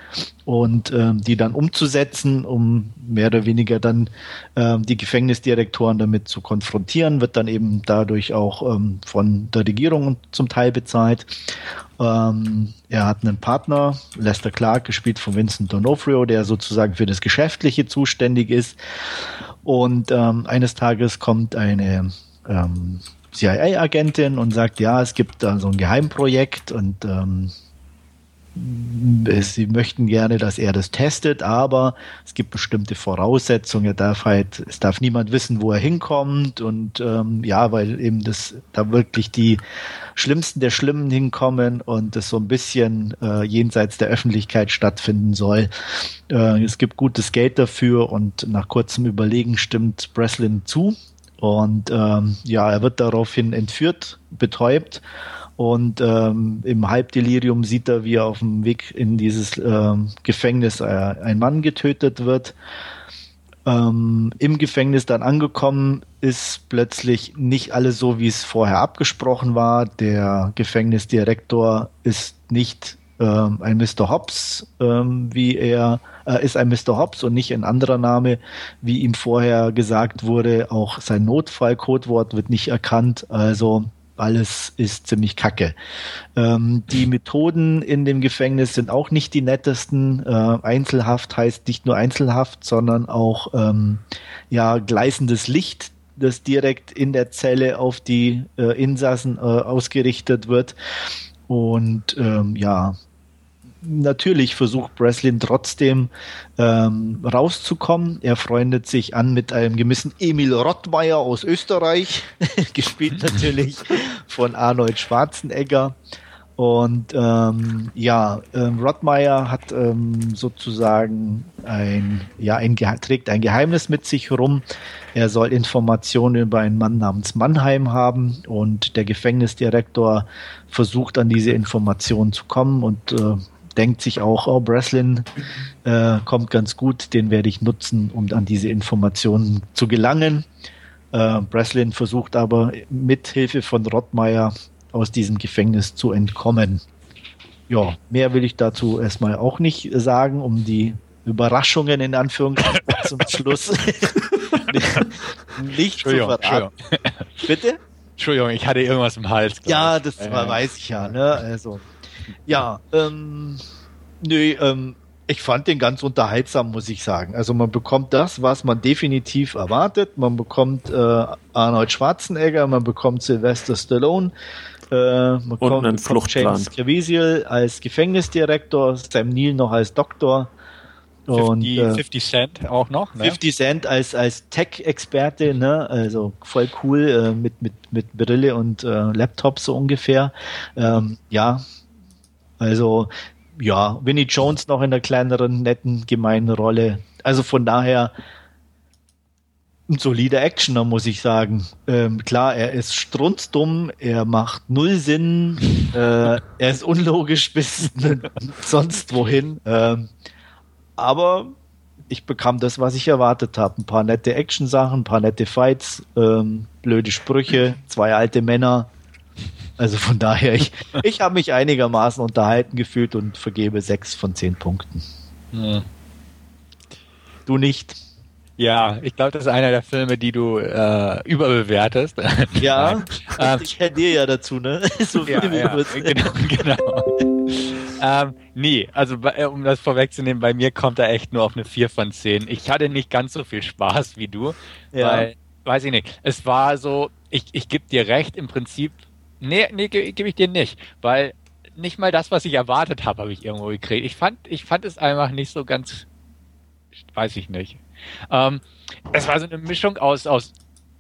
und ähm, die dann umzusetzen, um mehr oder weniger dann ähm, die Gefängnisdirektoren damit zu konfrontieren, wird dann eben dadurch auch ähm, von der Regierung zum Teil bezahlt. Ähm, er hat einen Partner, Lester Clark, gespielt von Vincent D'Onofrio, der sozusagen für das Geschäftliche zuständig ist. Und ähm, eines Tages kommt eine ähm, CIA-Agentin und sagt, ja, es gibt da so ein Geheimprojekt und ähm, sie möchten gerne, dass er das testet, aber es gibt bestimmte Voraussetzungen. Er darf halt, es darf niemand wissen, wo er hinkommt und ähm, ja, weil eben das da wirklich die Schlimmsten der Schlimmen hinkommen und es so ein bisschen äh, jenseits der Öffentlichkeit stattfinden soll. Äh, es gibt gutes Geld dafür und nach kurzem Überlegen stimmt Breslin zu und ähm, ja, er wird daraufhin entführt, betäubt und ähm, im Halbdelirium sieht er, wie er auf dem Weg in dieses ähm, Gefängnis äh, ein Mann getötet wird. Ähm, Im Gefängnis dann angekommen ist plötzlich nicht alles so, wie es vorher abgesprochen war. Der Gefängnisdirektor ist nicht ähm, ein Mr. Hobbs, ähm, wie er äh, ist ein Mr. Hobbs und nicht ein anderer Name, wie ihm vorher gesagt wurde. Auch sein Notfallcodewort wird nicht erkannt. Also alles ist ziemlich kacke. Ähm, die Methoden in dem Gefängnis sind auch nicht die nettesten. Äh, Einzelhaft heißt nicht nur Einzelhaft, sondern auch ähm, ja gleißendes Licht, das direkt in der Zelle auf die äh, Insassen äh, ausgerichtet wird. Und ähm, ja, natürlich versucht Breslin trotzdem ähm, rauszukommen. Er freundet sich an mit einem gewissen Emil Rottmeier aus Österreich, gespielt natürlich von Arnold Schwarzenegger. Und ähm, ja, ähm, Rottmeier hat ähm, sozusagen ein, ja, ein, trägt ein Geheimnis mit sich rum. Er soll Informationen über einen Mann namens Mannheim haben und der Gefängnisdirektor versucht an diese Informationen zu kommen und äh, denkt sich auch, oh, Breslin äh, kommt ganz gut, den werde ich nutzen, um an diese Informationen zu gelangen. Äh, Breslin versucht aber mit Hilfe von Rottmeier aus diesem Gefängnis zu entkommen. Ja, mehr will ich dazu erstmal auch nicht sagen, um die Überraschungen in Anführungszeichen zum Schluss nicht zu verraten. Bitte? Entschuldigung, ich hatte irgendwas im Hals. Ja, das äh. weiß ich ja. Ne? Also, ja, ähm, nö, ähm, ich fand den ganz unterhaltsam, muss ich sagen. Also man bekommt das, was man definitiv erwartet. Man bekommt äh, Arnold Schwarzenegger, man bekommt Sylvester Stallone. Äh, man Und kommt, einen Fluchtplan. James Caviezel als Gefängnisdirektor, Sam Neill noch als Doktor. 50, und, äh, 50 Cent auch noch. Ne? 50 Cent als, als Tech-Experte, ne? also voll cool äh, mit, mit, mit Brille und äh, Laptop so ungefähr. Ähm, ja, also ja, Winnie Jones noch in der kleineren, netten, gemeinen Rolle. Also von daher ein solider Actioner, muss ich sagen. Ähm, klar, er ist strunzdumm, er macht null Sinn, äh, er ist unlogisch bis sonst wohin. Ähm, aber ich bekam das, was ich erwartet habe. Ein paar nette Action-Sachen, ein paar nette Fights, ähm, blöde Sprüche, zwei alte Männer. Also von daher, ich, ich habe mich einigermaßen unterhalten gefühlt und vergebe sechs von zehn Punkten. Ja. Du nicht? Ja, ich glaube, das ist einer der Filme, die du äh, überbewertest. Ja, ähm, ich kenne dir ja dazu, ne? So ja, ja, genau, genau. ähm, nee, also äh, um das vorwegzunehmen, bei mir kommt er echt nur auf eine 4 von 10. Ich hatte nicht ganz so viel Spaß wie du, ja. weil, weiß ich nicht, es war so, ich, ich gebe dir recht, im Prinzip, nee, nee, gebe geb ich dir nicht, weil nicht mal das, was ich erwartet habe, habe ich irgendwo gekriegt. Ich fand, ich fand es einfach nicht so ganz, weiß ich nicht. Ähm, es war so eine Mischung aus, aus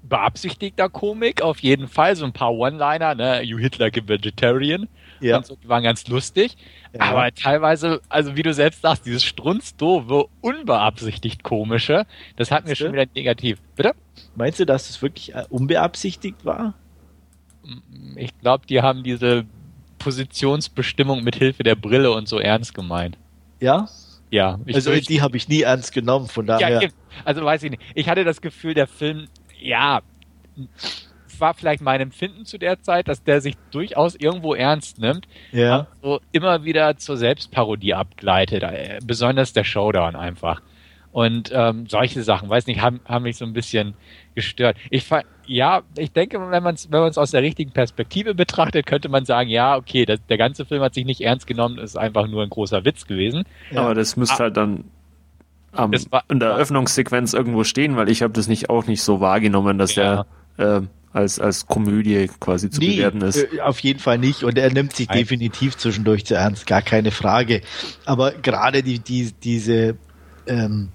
beabsichtigter Komik, auf jeden Fall, so ein paar One-Liner, ne, You hit like a vegetarian, ja. und so, die waren ganz lustig, ja. aber teilweise, also wie du selbst sagst, dieses strunzdoofe, unbeabsichtigt komische, das hat mir schon wieder negativ. Bitte? Meinst du, dass es wirklich äh, unbeabsichtigt war? Ich glaube, die haben diese Positionsbestimmung mit Hilfe der Brille und so ernst gemeint. Ja? Ja. also die habe ich nie ernst genommen, von daher. Ja, also weiß ich nicht. Ich hatte das Gefühl, der Film, ja, war vielleicht mein Empfinden zu der Zeit, dass der sich durchaus irgendwo ernst nimmt. Ja. So immer wieder zur Selbstparodie abgleitet. Äh, besonders der Showdown einfach. Und ähm, solche Sachen, weiß nicht, haben, haben mich so ein bisschen gestört. Ich ja, ich denke, wenn man es wenn man's aus der richtigen Perspektive betrachtet, könnte man sagen, ja, okay, das, der ganze Film hat sich nicht ernst genommen, ist einfach nur ein großer Witz gewesen. Ja. Aber das müsste ah, halt dann am, war, in der Eröffnungssequenz irgendwo stehen, weil ich habe das nicht auch nicht so wahrgenommen, dass ja. der äh, als, als Komödie quasi zu nee, bewerten ist. Äh, auf jeden Fall nicht. Und er nimmt sich Nein. definitiv zwischendurch zu ernst, gar keine Frage. Aber gerade die, die, diese ähm,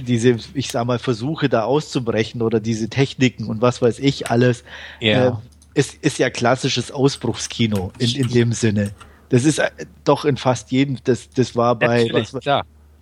diese, ich sag mal, Versuche da auszubrechen oder diese Techniken und was weiß ich alles, ja. äh, ist, ist ja klassisches Ausbruchskino in, in dem Sinne. Das ist äh, doch in fast jedem, das, das war bei, was,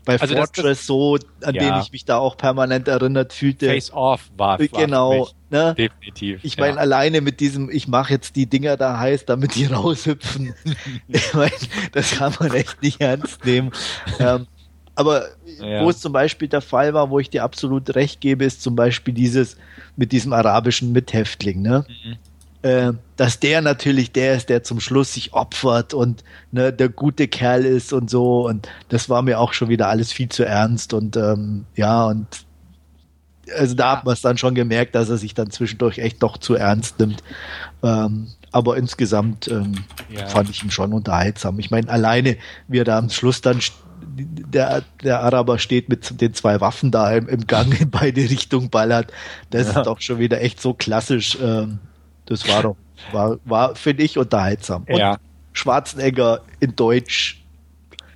bei also Fortress das, so, an ja. den ich mich da auch permanent erinnert fühlte. Face Off war, war genau, ne? definitiv. Ich meine, ja. alleine mit diesem, ich mache jetzt die Dinger da heiß, damit die raushüpfen. ich meine, das kann man echt nicht ernst nehmen. ähm, aber ja. wo es zum Beispiel der Fall war, wo ich dir absolut recht gebe, ist zum Beispiel dieses mit diesem arabischen Mithäftling, ne? Mhm. Äh, dass der natürlich der ist, der zum Schluss sich opfert und ne, der gute Kerl ist und so. Und das war mir auch schon wieder alles viel zu ernst. Und ähm, ja, und also da ja. hat man es dann schon gemerkt, dass er sich dann zwischendurch echt doch zu ernst nimmt. Ähm, aber insgesamt ähm, ja. fand ich ihn schon unterhaltsam. Ich meine, alleine, wie er da am Schluss dann der, der Araber steht mit den zwei Waffen da im, im Gang in beide Richtungen ballert. Das ja. ist doch schon wieder echt so klassisch. Ähm, das war doch, war, war finde ich, unterhaltsam. Und ja. Schwarzenegger in Deutsch.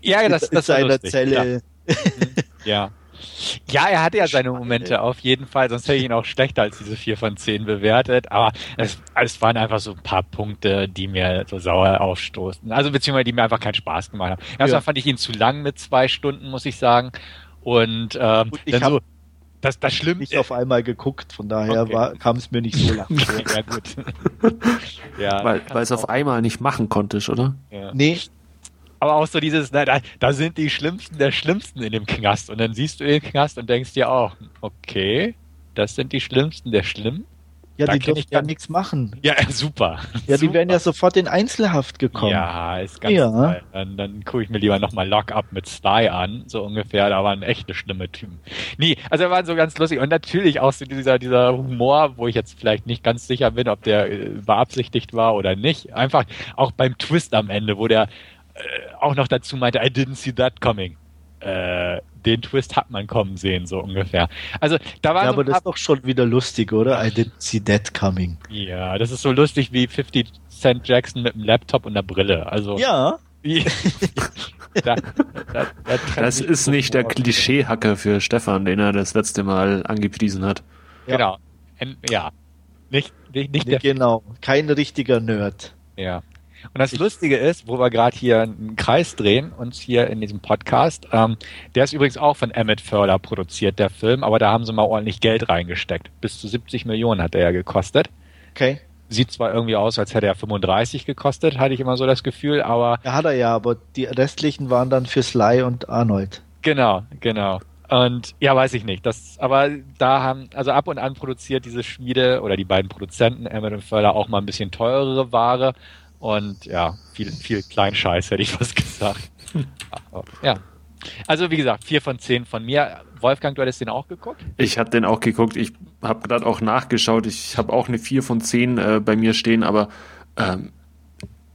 Ja, das, das in seiner Zelle. Ja. ja. Ja, er hatte ja seine Momente auf jeden Fall, sonst hätte ich ihn auch schlechter als diese 4 von 10 bewertet. Aber es, es waren einfach so ein paar Punkte, die mir so sauer aufstoßen. Also beziehungsweise die mir einfach keinen Spaß gemacht haben. Erstmal ja. fand ich ihn zu lang mit zwei Stunden, muss ich sagen. Und ähm, Gut, dann so, das, das Schlimme. Ich auf einmal geguckt, von daher okay. kam es mir nicht so lang ja, gut. ja, weil weil es auf einmal nicht machen konntest, oder? Ja. Nee, aber auch so dieses, na, da, da sind die Schlimmsten der Schlimmsten in dem Knast. Und dann siehst du den Knast und denkst dir auch, okay, das sind die Schlimmsten der Schlimmen. Ja, da die dürfen ja nichts machen. Ja, super. Ja, super. die wären ja sofort in Einzelhaft gekommen. Ja, ist ganz ja. Toll. Dann, dann gucke ich mir lieber nochmal Lock-Up mit Sly an, so ungefähr. Da waren echte schlimme Typen. Nee, also er war so ganz lustig. Und natürlich auch so dieser, dieser Humor, wo ich jetzt vielleicht nicht ganz sicher bin, ob der äh, beabsichtigt war oder nicht. Einfach auch beim Twist am Ende, wo der auch noch dazu meinte, I didn't see that coming. äh, den Twist hat man kommen sehen, so ungefähr. Also da war ja, so aber das ist doch schon wieder lustig, oder? I didn't see that coming. Ja, das ist so lustig wie 50 Cent Jackson mit einem Laptop und einer Brille. Also ja. da, da, da das ist nicht der Klischee-Hacker für Stefan, den er das letzte Mal angepriesen hat. Ja. Genau. Ja. Nicht, nicht, nicht der genau. Kein richtiger Nerd. Ja. Und das Lustige ist, wo wir gerade hier einen Kreis drehen, uns hier in diesem Podcast, ähm, der ist übrigens auch von Emmett Förder produziert, der Film, aber da haben sie mal ordentlich Geld reingesteckt. Bis zu 70 Millionen hat er ja gekostet. Okay. Sieht zwar irgendwie aus, als hätte er 35 gekostet, hatte ich immer so das Gefühl, aber. Ja, hat er ja, aber die restlichen waren dann für Sly und Arnold. Genau, genau. Und ja, weiß ich nicht. Das, aber da haben, also ab und an produziert diese Schmiede oder die beiden Produzenten, Emmett und Förder, auch mal ein bisschen teurere Ware. Und ja, viel, viel Kleinscheiß, hätte ich was gesagt. ja. Also wie gesagt, vier von zehn von mir. Wolfgang, du hattest den auch geguckt? Ich habe den auch geguckt. Ich habe gerade auch nachgeschaut. Ich habe auch eine vier von zehn äh, bei mir stehen, aber ähm,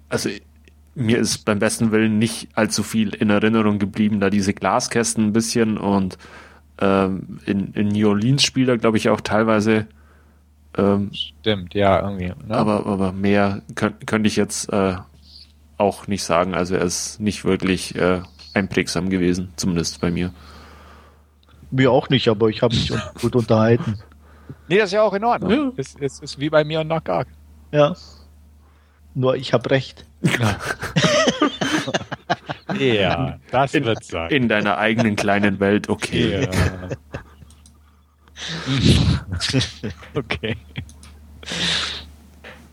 also mir ist beim besten Willen nicht allzu viel in Erinnerung geblieben, da diese Glaskästen ein bisschen und ähm, in, in New Orleans spielt er, glaube ich, auch teilweise ähm, Stimmt, ja, irgendwie. Ne? Aber, aber mehr könnte könnt ich jetzt äh, auch nicht sagen. Also er ist nicht wirklich äh, einprägsam gewesen, zumindest bei mir. Mir auch nicht, aber ich habe mich gut unterhalten. Nee, das ist ja auch in Ordnung. Ja. Es, es ist wie bei mir und Knock Ja. Nur ich habe recht. ja, das in, wird sein. In deiner eigenen kleinen Welt, okay. Ja. okay.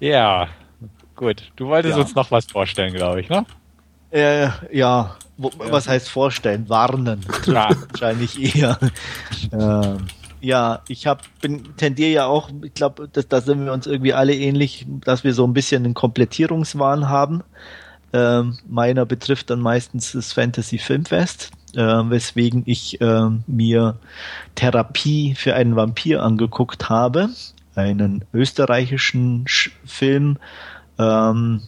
Ja, gut. Du wolltest ja. uns noch was vorstellen, glaube ich, ne? Äh, ja, Wo, ja. was heißt vorstellen? Warnen. Ja. Wahrscheinlich eher. ähm, ja, ich hab, bin, tendiere ja auch, ich glaube, da sind wir uns irgendwie alle ähnlich, dass wir so ein bisschen einen Komplettierungswahn haben. Ähm, meiner betrifft dann meistens das Fantasy Filmfest äh, weswegen ich äh, mir Therapie für einen Vampir angeguckt habe, einen österreichischen Sch Film, ähm,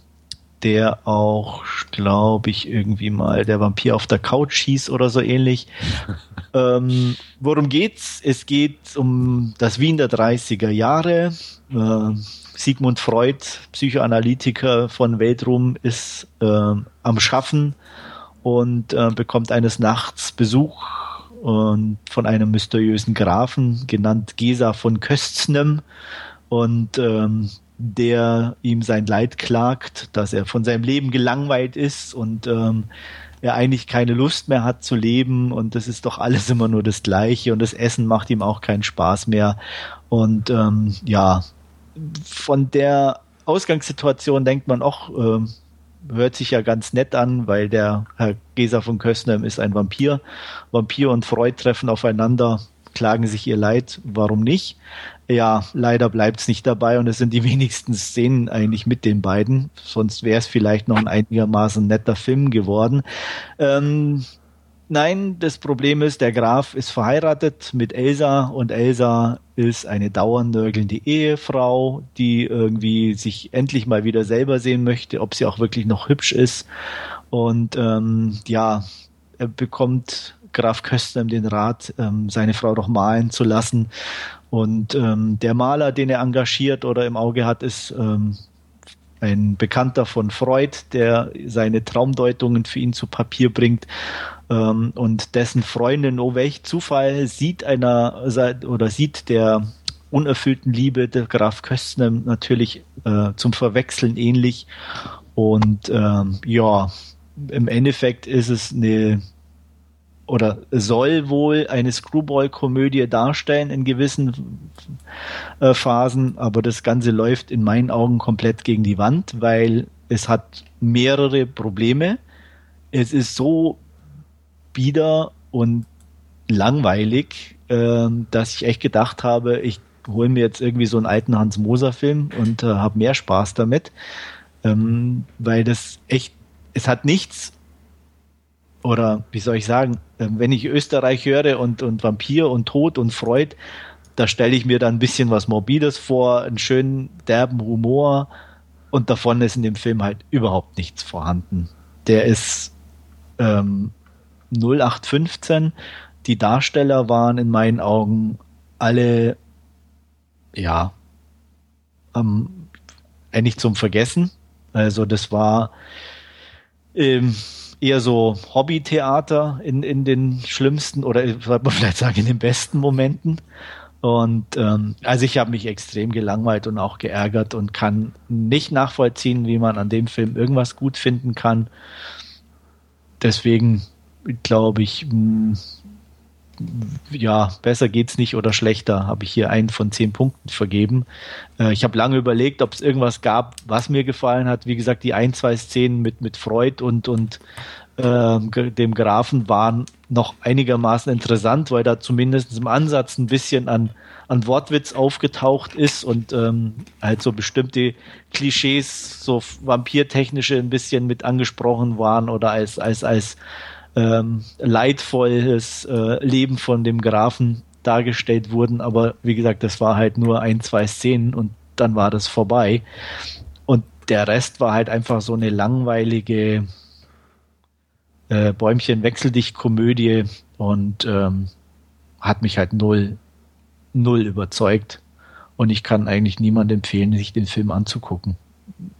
der auch, glaube ich, irgendwie mal der Vampir auf der Couch hieß oder so ähnlich. ähm, worum geht's? Es geht um das Wien der 30er Jahre. Äh, Sigmund Freud, Psychoanalytiker von Weltruhm, ist äh, am Schaffen und äh, bekommt eines Nachts Besuch und von einem mysteriösen Grafen, genannt Gesa von Köstnem. Und ähm, der ihm sein Leid klagt, dass er von seinem Leben gelangweilt ist und ähm, er eigentlich keine Lust mehr hat zu leben und das ist doch alles immer nur das Gleiche und das Essen macht ihm auch keinen Spaß mehr. Und ähm, ja, von der Ausgangssituation denkt man auch, ähm, hört sich ja ganz nett an, weil der Herr Geser von Köstner ist ein Vampir. Vampir und Freud treffen aufeinander, klagen sich ihr Leid, warum nicht? Ja, leider bleibt es nicht dabei und es sind die wenigsten Szenen eigentlich mit den beiden. Sonst wäre es vielleicht noch ein einigermaßen netter Film geworden. Ähm, Nein, das Problem ist, der Graf ist verheiratet mit Elsa und Elsa ist eine dauernörgelnde Ehefrau, die irgendwie sich endlich mal wieder selber sehen möchte, ob sie auch wirklich noch hübsch ist. Und ähm, ja, er bekommt Graf Köstner den Rat, ähm, seine Frau doch malen zu lassen. Und ähm, der Maler, den er engagiert oder im Auge hat, ist ähm, ein Bekannter von Freud, der seine Traumdeutungen für ihn zu Papier bringt. Ähm, und dessen Freundin, oh welch Zufall, sieht einer oder sieht der unerfüllten Liebe der Graf Köstner natürlich äh, zum Verwechseln ähnlich. Und ähm, ja, im Endeffekt ist es eine oder soll wohl eine Screwball-Komödie darstellen in gewissen äh, Phasen, aber das Ganze läuft in meinen Augen komplett gegen die Wand, weil es hat mehrere Probleme. Es ist so bieder und langweilig, äh, dass ich echt gedacht habe, ich hole mir jetzt irgendwie so einen alten Hans Moser Film und äh, habe mehr Spaß damit, ähm, weil das echt, es hat nichts oder wie soll ich sagen, ähm, wenn ich Österreich höre und, und Vampir und Tod und Freud, da stelle ich mir dann ein bisschen was Morbides vor, einen schönen derben Humor und davon ist in dem Film halt überhaupt nichts vorhanden. Der ist ähm, 0815. Die Darsteller waren in meinen Augen alle, ja, ähm, eigentlich zum Vergessen. Also das war ähm, eher so Hobbytheater in, in den schlimmsten oder sollte man vielleicht sagen in den besten Momenten. Und ähm, also ich habe mich extrem gelangweilt und auch geärgert und kann nicht nachvollziehen, wie man an dem Film irgendwas gut finden kann. Deswegen glaube ich, mh, ja, besser geht's nicht oder schlechter, habe ich hier einen von zehn Punkten vergeben. Äh, ich habe lange überlegt, ob es irgendwas gab, was mir gefallen hat. Wie gesagt, die ein, zwei Szenen mit, mit Freud und, und äh, dem Grafen waren noch einigermaßen interessant, weil da zumindest im Ansatz ein bisschen an, an Wortwitz aufgetaucht ist und ähm, halt so bestimmte Klischees, so vampirtechnische ein bisschen mit angesprochen waren oder als, als, als ähm, leidvolles äh, Leben von dem Grafen dargestellt wurden. Aber wie gesagt, das war halt nur ein, zwei Szenen und dann war das vorbei. Und der Rest war halt einfach so eine langweilige äh, Bäumchen-Wechseldicht-Komödie und ähm, hat mich halt null, null überzeugt. Und ich kann eigentlich niemandem empfehlen, sich den Film anzugucken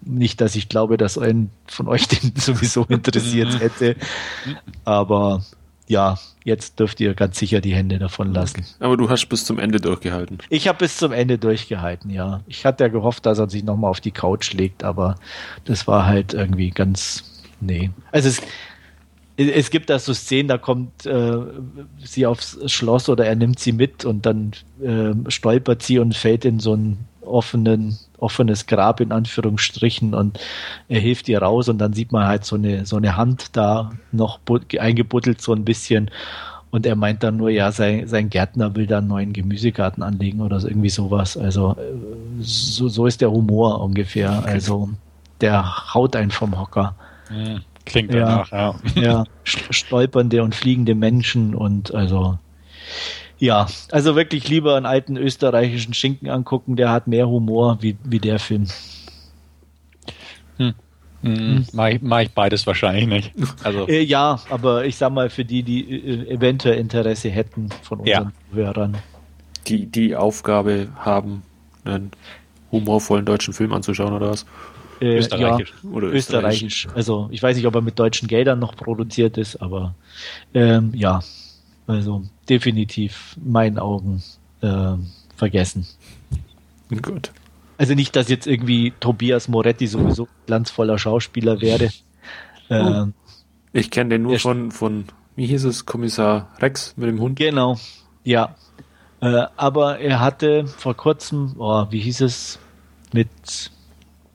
nicht, dass ich glaube, dass ein von euch den sowieso interessiert hätte. Aber ja, jetzt dürft ihr ganz sicher die Hände davon lassen. Aber du hast bis zum Ende durchgehalten. Ich habe bis zum Ende durchgehalten, ja. Ich hatte ja gehofft, dass er sich nochmal auf die Couch legt, aber das war halt irgendwie ganz, nee. Also es, es gibt da so Szenen, da kommt äh, sie aufs Schloss oder er nimmt sie mit und dann äh, stolpert sie und fällt in so einen offenen offenes Grab in Anführungsstrichen und er hilft ihr raus und dann sieht man halt so eine, so eine Hand da noch eingebuddelt so ein bisschen und er meint dann nur, ja, sein, sein Gärtner will da einen neuen Gemüsegarten anlegen oder so, irgendwie sowas. Also äh, so, so ist der Humor ungefähr. Also der haut einen vom Hocker. Klingt danach, ja. Ja, ja stolpernde und fliegende Menschen und also ja, also wirklich lieber einen alten österreichischen Schinken angucken, der hat mehr Humor wie, wie der Film. Hm. Hm. Mach, ich, mach ich beides wahrscheinlich nicht. Also. Äh, ja, aber ich sag mal, für die, die äh, eventuell Interesse hätten von unseren ja. Hörern. Die die Aufgabe haben, einen humorvollen deutschen Film anzuschauen oder was? Äh, österreichisch. Ja, oder österreichisch. österreichisch. Also ich weiß nicht, ob er mit deutschen Geldern noch produziert ist, aber ähm, ja, also definitiv meinen Augen äh, vergessen. Gut. Also nicht, dass jetzt irgendwie Tobias Moretti sowieso glanzvoller Schauspieler wäre. Oh. Ähm, ich kenne den nur von, von, wie hieß es, Kommissar Rex mit dem Hund? Genau, ja. Äh, aber er hatte vor kurzem, oh, wie hieß es, mit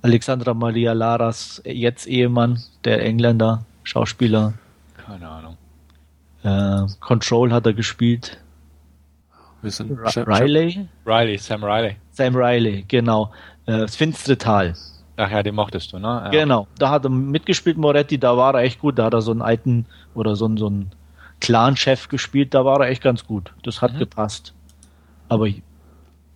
Alexandra Maria Laras, jetzt Ehemann, der Engländer, Schauspieler. Keine Ahnung. Äh, Control hat er gespielt. Riley? Riley, Sam Riley. Sam Riley, genau. Äh, das finstere Tal. Ach ja, den mochtest du, ne? Ja. Genau, da hat er mitgespielt, Moretti, da war er echt gut. Da hat er so einen alten oder so einen, so einen Clan-Chef gespielt, da war er echt ganz gut. Das hat mhm. gepasst. Aber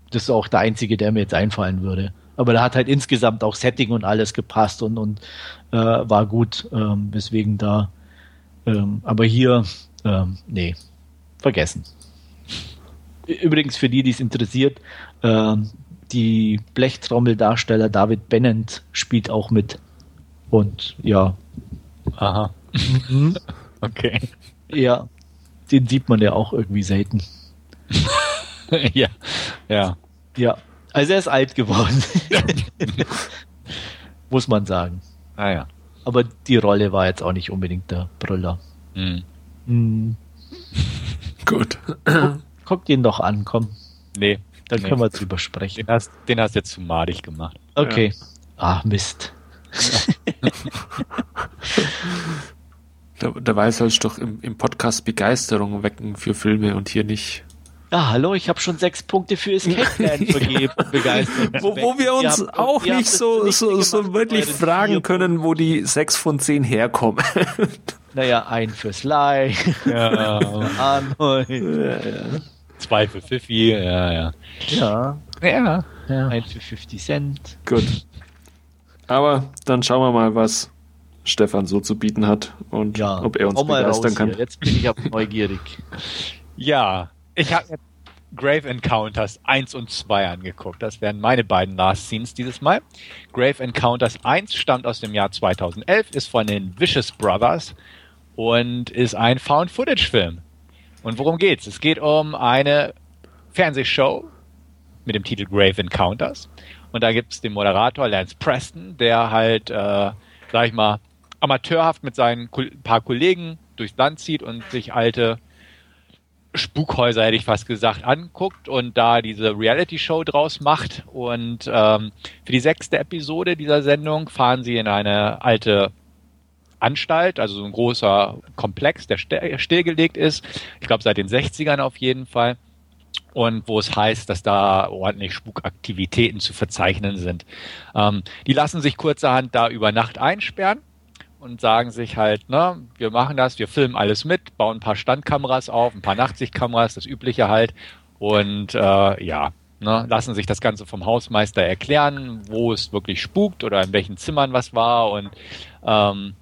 das ist auch der einzige, der mir jetzt einfallen würde. Aber da hat halt insgesamt auch Setting und alles gepasst und, und äh, war gut, ähm, weswegen da. Ähm, aber hier ähm, nee, vergessen. Übrigens für die, die es interessiert, ähm, die Blechtrommeldarsteller David Bennett spielt auch mit. Und ja. Aha. Mhm. okay. Ja, den sieht man ja auch irgendwie selten. ja, ja. Ja, also er ist alt geworden. Muss man sagen. Ah ja. Aber die Rolle war jetzt auch nicht unbedingt der Brüller. Mhm. Hm. Gut. Guck, guck ihn doch an, komm. Nee. Dann nee. können wir drüber sprechen. Den hast, den hast du jetzt zu madig gemacht. Okay. Ja. Ach, Mist. da, dabei sollst du doch im, im Podcast Begeisterung wecken für Filme und hier nicht ja, hallo, ich habe schon sechs Punkte für Escape Plan vergeben. Begeistert. Wo, wo wir uns habt, auch nicht so, nicht so, so wirklich fragen können, wo die sechs von zehn herkommen. Naja, ein für Sly. Ja. Arnold. Ja, ja. Zwei für Fifi, ja, ja. Ja. Ja. ja. Ein für 50 Cent. Gut. Aber dann schauen wir mal, was Stefan so zu bieten hat und ja, ob er uns begeistern kann. Hier. Jetzt bin ich aber neugierig. ja, ich habe Grave Encounters 1 und 2 angeguckt. Das wären meine beiden Last Scenes dieses Mal. Grave Encounters 1 stammt aus dem Jahr 2011, ist von den Vicious Brothers und ist ein Found-Footage-Film. Und worum geht's? Es geht um eine Fernsehshow mit dem Titel Grave Encounters. Und da gibt's den Moderator Lance Preston, der halt, äh, sag ich mal, amateurhaft mit seinen paar Kollegen durchs Land zieht und sich alte Spukhäuser, hätte ich fast gesagt, anguckt und da diese Reality-Show draus macht. Und ähm, für die sechste Episode dieser Sendung fahren sie in eine alte Anstalt, also so ein großer Komplex, der stillgelegt ist. Ich glaube, seit den 60ern auf jeden Fall. Und wo es heißt, dass da ordentlich Spukaktivitäten zu verzeichnen sind. Ähm, die lassen sich kurzerhand da über Nacht einsperren und sagen sich halt, ne, wir machen das, wir filmen alles mit, bauen ein paar Standkameras auf, ein paar Nachtsichtkameras, das übliche halt. Und äh, ja, ne, lassen sich das Ganze vom Hausmeister erklären, wo es wirklich spukt oder in welchen Zimmern was war und ähm,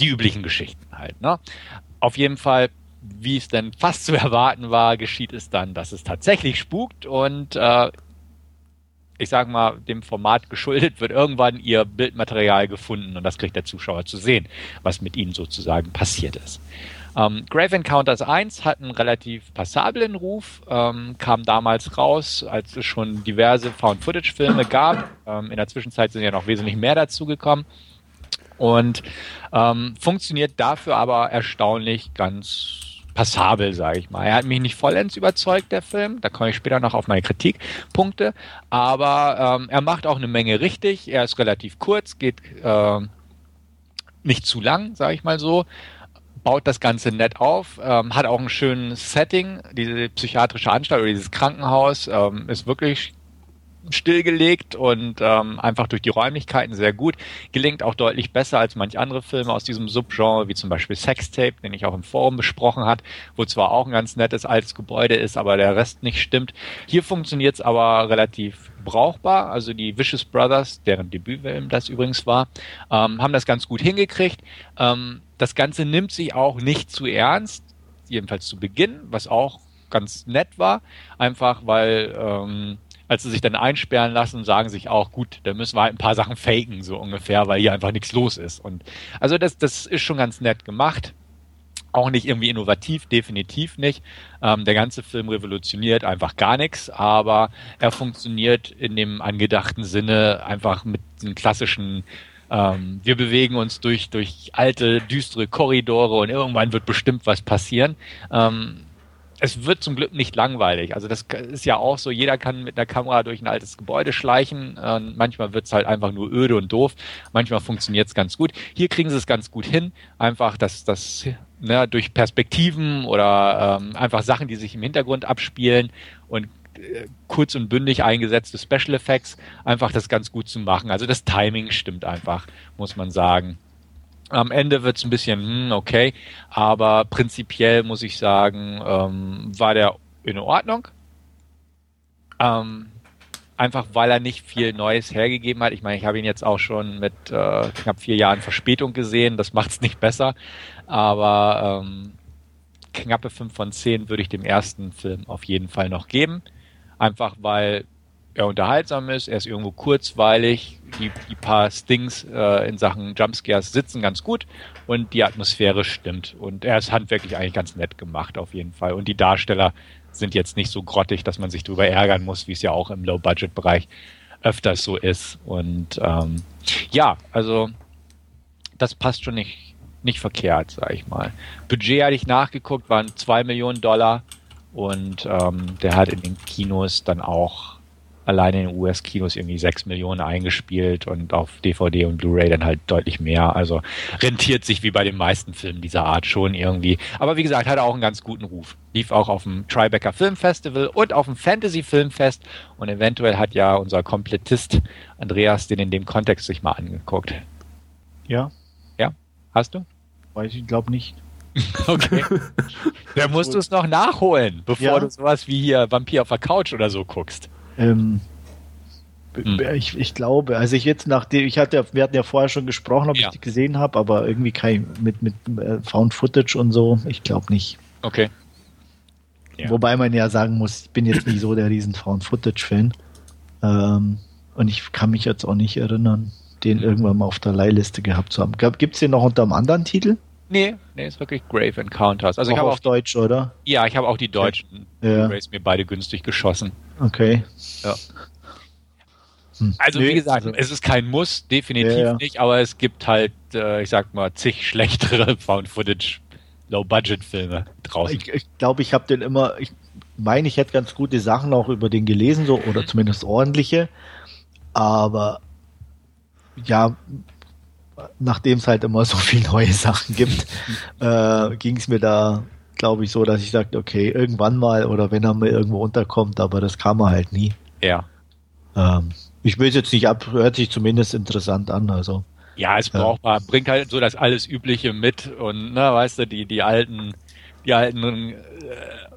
die üblichen Geschichten halt. Ne? Auf jeden Fall, wie es denn fast zu erwarten war, geschieht es dann, dass es tatsächlich spukt und äh, ich sag mal, dem Format geschuldet, wird irgendwann ihr Bildmaterial gefunden und das kriegt der Zuschauer zu sehen, was mit ihnen sozusagen passiert ist. Ähm, Grave Encounters 1 hat einen relativ passablen Ruf, ähm, kam damals raus, als es schon diverse Found-Footage-Filme gab. Ähm, in der Zwischenzeit sind ja noch wesentlich mehr dazugekommen und ähm, funktioniert dafür aber erstaunlich ganz passabel, sage ich mal. Er hat mich nicht vollends überzeugt, der Film. Da komme ich später noch auf meine Kritikpunkte. Aber ähm, er macht auch eine Menge richtig. Er ist relativ kurz, geht äh, nicht zu lang, sage ich mal so. Baut das Ganze nett auf, ähm, hat auch ein schönes Setting. Diese psychiatrische Anstalt oder dieses Krankenhaus ähm, ist wirklich stillgelegt und ähm, einfach durch die Räumlichkeiten sehr gut. Gelingt auch deutlich besser als manch andere Filme aus diesem Subgenre, wie zum Beispiel Sextape, den ich auch im Forum besprochen hat, wo zwar auch ein ganz nettes altes Gebäude ist, aber der Rest nicht stimmt. Hier funktioniert es aber relativ brauchbar. Also die Vicious Brothers, deren Debütfilm das übrigens war, ähm, haben das ganz gut hingekriegt. Ähm, das Ganze nimmt sich auch nicht zu ernst, jedenfalls zu Beginn, was auch ganz nett war, einfach weil ähm, als sie sich dann einsperren lassen, sagen sich auch, gut, da müssen wir halt ein paar Sachen faken, so ungefähr, weil hier einfach nichts los ist. Und also das, das ist schon ganz nett gemacht. Auch nicht irgendwie innovativ, definitiv nicht. Ähm, der ganze Film revolutioniert einfach gar nichts, aber er funktioniert in dem angedachten Sinne einfach mit den klassischen ähm, wir bewegen uns durch, durch alte, düstere Korridore und irgendwann wird bestimmt was passieren. Ähm, es wird zum Glück nicht langweilig. Also das ist ja auch so, jeder kann mit einer Kamera durch ein altes Gebäude schleichen. Und manchmal wird es halt einfach nur öde und doof. Manchmal funktioniert es ganz gut. Hier kriegen sie es ganz gut hin. Einfach dass das ne, durch Perspektiven oder ähm, einfach Sachen, die sich im Hintergrund abspielen und äh, kurz und bündig eingesetzte Special Effects, einfach das ganz gut zu machen. Also das Timing stimmt einfach, muss man sagen. Am Ende wird es ein bisschen, hm, okay, aber prinzipiell muss ich sagen, ähm, war der in Ordnung. Ähm, einfach weil er nicht viel Neues hergegeben hat. Ich meine, ich habe ihn jetzt auch schon mit äh, knapp vier Jahren Verspätung gesehen, das macht es nicht besser. Aber ähm, knappe fünf von zehn würde ich dem ersten Film auf jeden Fall noch geben. Einfach weil er unterhaltsam ist, er ist irgendwo kurzweilig, die, die paar Stings äh, in Sachen Jumpscares sitzen ganz gut und die Atmosphäre stimmt. Und er ist handwerklich eigentlich ganz nett gemacht auf jeden Fall. Und die Darsteller sind jetzt nicht so grottig, dass man sich darüber ärgern muss, wie es ja auch im Low-Budget-Bereich öfters so ist. Und ähm, ja, also das passt schon nicht, nicht verkehrt, sag ich mal. Budget hatte ich nachgeguckt, waren zwei Millionen Dollar und ähm, der hat in den Kinos dann auch alleine in den US-Kinos irgendwie 6 Millionen eingespielt und auf DVD und Blu-ray dann halt deutlich mehr. Also rentiert sich wie bei den meisten Filmen dieser Art schon irgendwie. Aber wie gesagt, hat auch einen ganz guten Ruf. Lief auch auf dem Tribeca Film Festival und auf dem Fantasy Filmfest und eventuell hat ja unser Komplettist Andreas den in dem Kontext sich mal angeguckt. Ja. Ja? Hast du? Weiß ich, glaube nicht. Okay. Da musst du es noch nachholen, bevor ja. du sowas wie hier Vampir auf der Couch oder so guckst. Ähm, Hm. Ich, ich glaube, also ich jetzt nachdem, ich hatte, wir hatten ja vorher schon gesprochen, ob ja. ich die gesehen habe, aber irgendwie kein, mit, mit äh, Found Footage und so, ich glaube nicht. Okay. Ja. Wobei man ja sagen muss, ich bin jetzt nicht so der riesen Found Footage Fan. Ähm, und ich kann mich jetzt auch nicht erinnern, den mhm. irgendwann mal auf der Leihliste gehabt zu haben. Gibt es den noch unter einem anderen Titel? Nee, nee, ist wirklich Grave Encounters. Also auch ich habe auf Deutsch, oder? Ja, ich habe auch die deutschen ja. Graves mir beide günstig geschossen. Okay. Ja. Hm. Also nee, wie gesagt, also, es ist kein Muss, definitiv ja, ja. nicht, aber es gibt halt, äh, ich sag mal, zig schlechtere Found-Footage, Low-Budget-Filme draußen. Ich glaube, ich, glaub, ich habe den immer, ich meine, ich hätte ganz gute Sachen auch über den gelesen, so oder mhm. zumindest ordentliche, aber ja, nachdem es halt immer so viele neue Sachen gibt, äh, ging es mir da, glaube ich, so, dass ich sagte, okay, irgendwann mal oder wenn er mal irgendwo unterkommt, aber das kam er halt nie. Ja. Ähm, ich will es jetzt nicht ab, hört sich zumindest interessant an, also. Ja, es braucht ja. bringt halt so das alles Übliche mit und, ne, weißt du, die, die alten, die alten äh,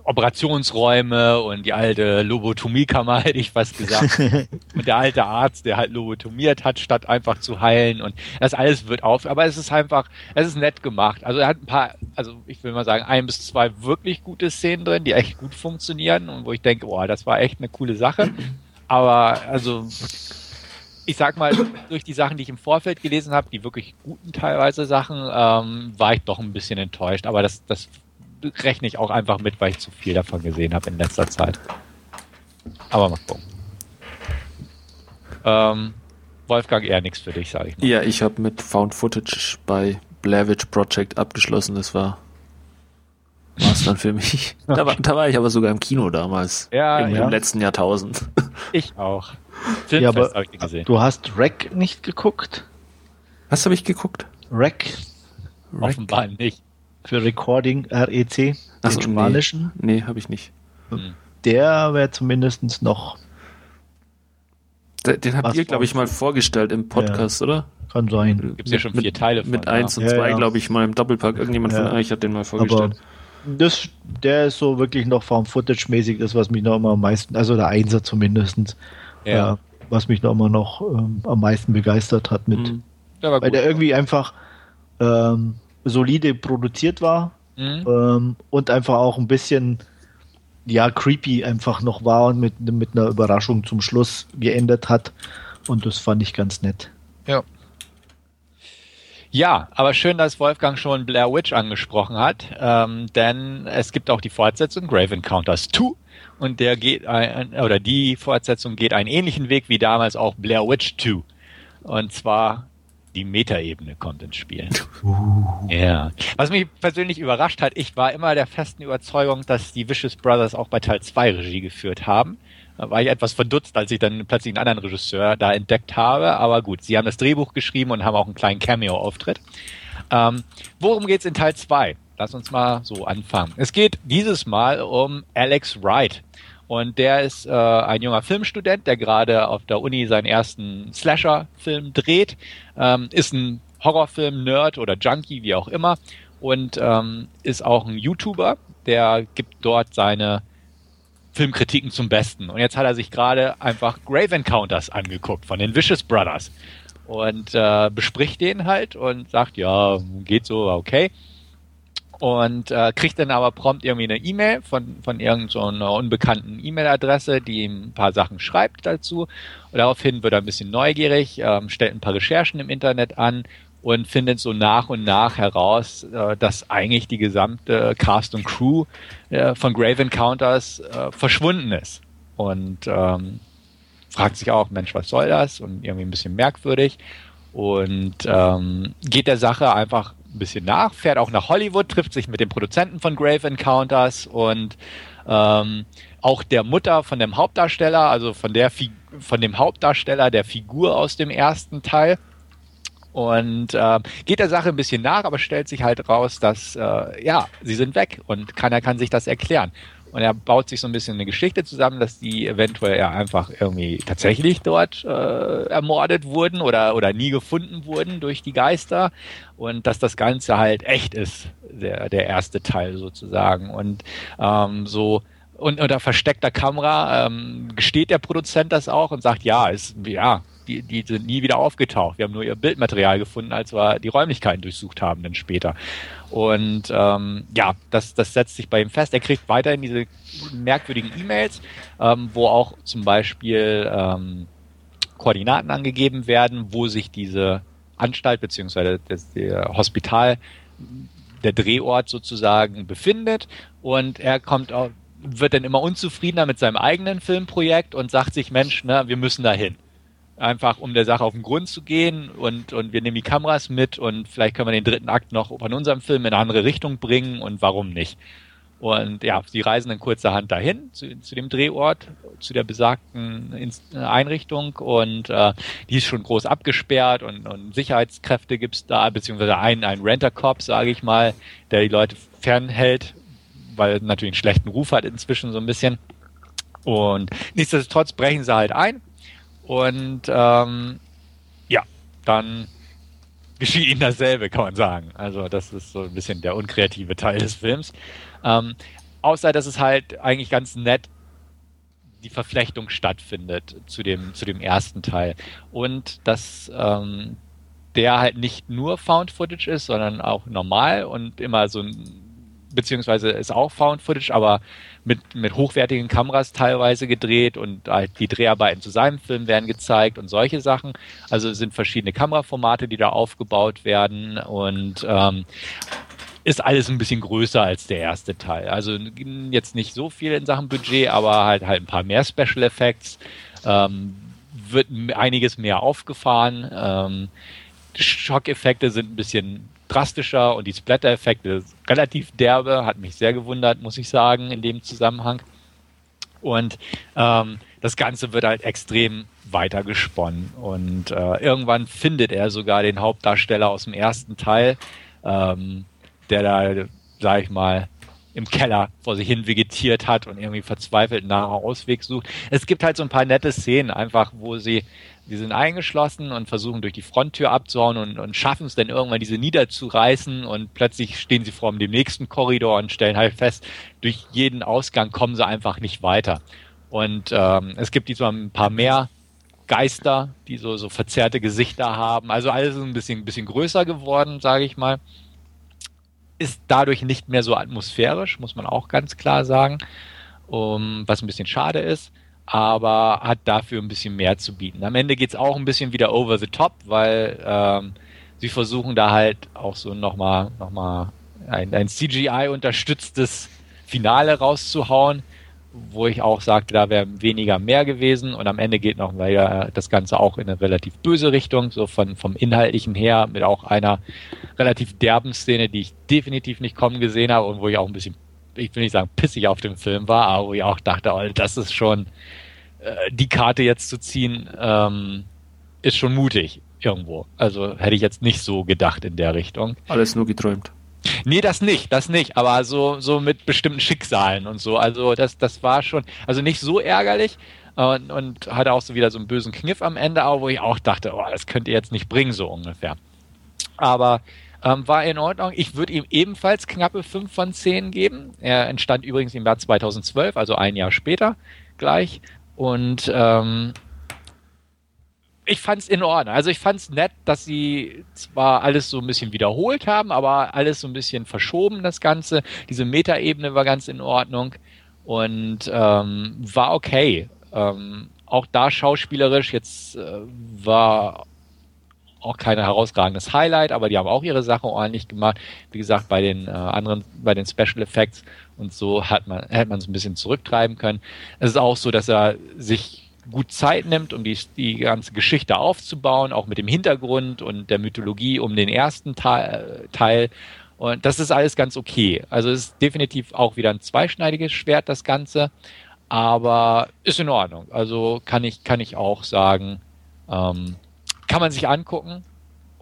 Operationsräume und die alte Lobotomiekammer, hätte ich fast gesagt. und der alte Arzt, der halt lobotomiert hat, statt einfach zu heilen. Und das alles wird auf. Aber es ist einfach, es ist nett gemacht. Also er hat ein paar, also ich will mal sagen, ein bis zwei wirklich gute Szenen drin, die echt gut funktionieren und wo ich denke, boah, das war echt eine coole Sache. Aber also ich sag mal, durch die Sachen, die ich im Vorfeld gelesen habe, die wirklich guten teilweise Sachen, ähm, war ich doch ein bisschen enttäuscht. Aber das, das rechne ich auch einfach mit, weil ich zu viel davon gesehen habe in letzter Zeit. Aber mal gucken. Ähm, Wolfgang, eher nichts für dich, sage ich mal. Ja, ich habe mit Found Footage bei Blair Witch Project abgeschlossen. Das war es dann für mich. Da war, da war ich aber sogar im Kino damals. Ja, im, ja. im letzten Jahrtausend. Ich auch. ja, aber du hast Rack nicht geguckt? Was habe ich geguckt? Rack. Offenbar nicht. Für Recording REC, den Achso, spanischen. Nee, nee habe ich nicht. Hm. Der wäre zumindest noch. Den, den habt ihr, glaube ich, mal vorgestellt im Podcast, ja. oder? Kann sein. Gibt es ja schon vier Teile von. Mit 1 ja. und 2, ja, glaube ich, mal im Doppelpack. Irgendjemand von euch hat den mal vorgestellt. Aber das, der ist so wirklich noch Found-Footage-mäßig, das, was mich noch immer am meisten, also der Einser zumindest, ja. Äh, was mich noch immer noch ähm, am meisten begeistert hat mit. Mhm. Der weil der irgendwie einfach ähm, solide produziert war mhm. ähm, und einfach auch ein bisschen ja creepy einfach noch war und mit, mit einer Überraschung zum Schluss geendet hat. Und das fand ich ganz nett. Ja. Ja, aber schön, dass Wolfgang schon Blair Witch angesprochen hat, ähm, denn es gibt auch die Fortsetzung Grave Encounters 2 und der geht ein, oder die Fortsetzung geht einen ähnlichen Weg wie damals auch Blair Witch 2. Und zwar die Metaebene kommt ins Spiel. Uh. Ja. Was mich persönlich überrascht hat, ich war immer der festen Überzeugung, dass die Vicious Brothers auch bei Teil 2 Regie geführt haben. Da war ich etwas verdutzt, als ich dann plötzlich einen anderen Regisseur da entdeckt habe. Aber gut, sie haben das Drehbuch geschrieben und haben auch einen kleinen Cameo-Auftritt. Ähm, worum geht's in Teil 2? Lass uns mal so anfangen. Es geht dieses Mal um Alex Wright. Und der ist äh, ein junger Filmstudent, der gerade auf der Uni seinen ersten Slasher-Film dreht, ähm, ist ein Horrorfilm-Nerd oder Junkie, wie auch immer, und ähm, ist auch ein YouTuber, der gibt dort seine Filmkritiken zum Besten. Und jetzt hat er sich gerade einfach Grave Encounters angeguckt von den Vicious Brothers. Und äh, bespricht den halt und sagt, ja, geht so, okay und äh, kriegt dann aber prompt irgendwie eine E-Mail von, von irgendeiner so unbekannten E-Mail-Adresse, die ihm ein paar Sachen schreibt dazu. Und daraufhin wird er ein bisschen neugierig, ähm, stellt ein paar Recherchen im Internet an und findet so nach und nach heraus, äh, dass eigentlich die gesamte Cast und Crew äh, von Grave Encounters äh, verschwunden ist. Und ähm, fragt sich auch, Mensch, was soll das? Und irgendwie ein bisschen merkwürdig. Und ähm, geht der Sache einfach ein bisschen nach, fährt auch nach Hollywood, trifft sich mit dem Produzenten von Grave Encounters und ähm, auch der Mutter von dem Hauptdarsteller, also von der von dem Hauptdarsteller der Figur aus dem ersten Teil. Und äh, geht der Sache ein bisschen nach, aber stellt sich halt raus, dass äh, ja, sie sind weg und keiner kann sich das erklären. Und er baut sich so ein bisschen eine Geschichte zusammen, dass die eventuell ja einfach irgendwie tatsächlich dort äh, ermordet wurden oder, oder nie gefunden wurden durch die Geister. Und dass das Ganze halt echt ist, der, der erste Teil sozusagen. Und ähm, so und unter versteckter Kamera ähm, gesteht der Produzent das auch und sagt, ja, ist, ja, die, die sind nie wieder aufgetaucht. Wir haben nur ihr Bildmaterial gefunden, als wir die Räumlichkeiten durchsucht haben, dann später. Und ähm, ja, das, das setzt sich bei ihm fest. Er kriegt weiterhin diese merkwürdigen E-Mails, ähm, wo auch zum Beispiel ähm, Koordinaten angegeben werden, wo sich diese Anstalt beziehungsweise das, der Hospital, der Drehort sozusagen befindet. Und er kommt auch, wird dann immer unzufriedener mit seinem eigenen Filmprojekt und sagt sich, Mensch, ne, wir müssen da hin. Einfach um der Sache auf den Grund zu gehen und, und wir nehmen die Kameras mit und vielleicht können wir den dritten Akt noch von unserem Film in eine andere Richtung bringen und warum nicht. Und ja, sie reisen dann kurzerhand dahin, zu, zu dem Drehort, zu der besagten Einrichtung und äh, die ist schon groß abgesperrt und, und Sicherheitskräfte gibt's da, beziehungsweise einen, einen Renter-Cop, sage ich mal, der die Leute fernhält, weil er natürlich einen schlechten Ruf hat inzwischen so ein bisschen. Und nichtsdestotrotz brechen sie halt ein und ähm, ja, dann geschieht ihnen dasselbe, kann man sagen. Also das ist so ein bisschen der unkreative Teil des Films. Ähm, außer, dass es halt eigentlich ganz nett die Verflechtung stattfindet zu dem, zu dem ersten Teil. Und dass ähm, der halt nicht nur Found Footage ist, sondern auch normal und immer so ein, beziehungsweise ist auch Found Footage, aber mit, mit hochwertigen Kameras teilweise gedreht und halt die Dreharbeiten zu seinem Film werden gezeigt und solche Sachen. Also es sind verschiedene Kameraformate, die da aufgebaut werden und ähm, ist alles ein bisschen größer als der erste Teil. Also jetzt nicht so viel in Sachen Budget, aber halt halt ein paar mehr Special Effects. Ähm, wird einiges mehr aufgefahren. Ähm, Schockeffekte sind ein bisschen drastischer und die Splatter-Effekte relativ derbe, hat mich sehr gewundert, muss ich sagen, in dem Zusammenhang. Und ähm, das Ganze wird halt extrem weitergesponnen. Und äh, irgendwann findet er sogar den Hauptdarsteller aus dem ersten Teil, ähm, der da, sag ich mal, im Keller vor sich hin vegetiert hat und irgendwie verzweifelt nach Ausweg sucht. Es gibt halt so ein paar nette Szenen, einfach, wo sie, die sind eingeschlossen und versuchen durch die Fronttür abzuhauen und, und schaffen es dann irgendwann, diese niederzureißen und plötzlich stehen sie vor dem nächsten Korridor und stellen halt fest, durch jeden Ausgang kommen sie einfach nicht weiter. Und ähm, es gibt diesmal ein paar mehr Geister, die so, so verzerrte Gesichter haben. Also alles ist ein bisschen, bisschen größer geworden, sage ich mal ist dadurch nicht mehr so atmosphärisch, muss man auch ganz klar sagen, um, was ein bisschen schade ist, aber hat dafür ein bisschen mehr zu bieten. Am Ende geht es auch ein bisschen wieder over the top, weil ähm, sie versuchen da halt auch so nochmal noch mal ein, ein CGI-unterstütztes Finale rauszuhauen, wo ich auch sagte, da wäre weniger mehr gewesen und am Ende geht noch leider das Ganze auch in eine relativ böse Richtung, so von, vom Inhaltlichen her, mit auch einer relativ derben Szene, die ich definitiv nicht kommen gesehen habe und wo ich auch ein bisschen, ich will nicht sagen pissig auf dem Film war, aber wo ich auch dachte, oh, das ist schon, äh, die Karte jetzt zu ziehen, ähm, ist schon mutig irgendwo. Also hätte ich jetzt nicht so gedacht in der Richtung. Alles nur geträumt. Nee, das nicht, das nicht, aber so, so mit bestimmten Schicksalen und so. Also das, das war schon, also nicht so ärgerlich und, und hatte auch so wieder so einen bösen Kniff am Ende, aber wo ich auch dachte, oh, das könnt ihr jetzt nicht bringen, so ungefähr. Aber ähm, war in Ordnung. Ich würde ihm ebenfalls knappe 5 von 10 geben. Er entstand übrigens im Jahr 2012, also ein Jahr später gleich. Und ähm, ich fand es in Ordnung. Also ich fand es nett, dass sie zwar alles so ein bisschen wiederholt haben, aber alles so ein bisschen verschoben, das Ganze. Diese Metaebene war ganz in Ordnung und ähm, war okay. Ähm, auch da schauspielerisch, jetzt äh, war auch kein herausragendes Highlight, aber die haben auch ihre Sache ordentlich gemacht. Wie gesagt, bei den äh, anderen, bei den Special Effects und so hat man, hätte man es ein bisschen zurücktreiben können. Es ist auch so, dass er sich gut Zeit nimmt, um die, die ganze Geschichte aufzubauen, auch mit dem Hintergrund und der Mythologie um den ersten Teil. Teil. Und das ist alles ganz okay. Also es ist definitiv auch wieder ein zweischneidiges Schwert, das Ganze. Aber ist in Ordnung. Also kann ich, kann ich auch sagen, ähm, kann man sich angucken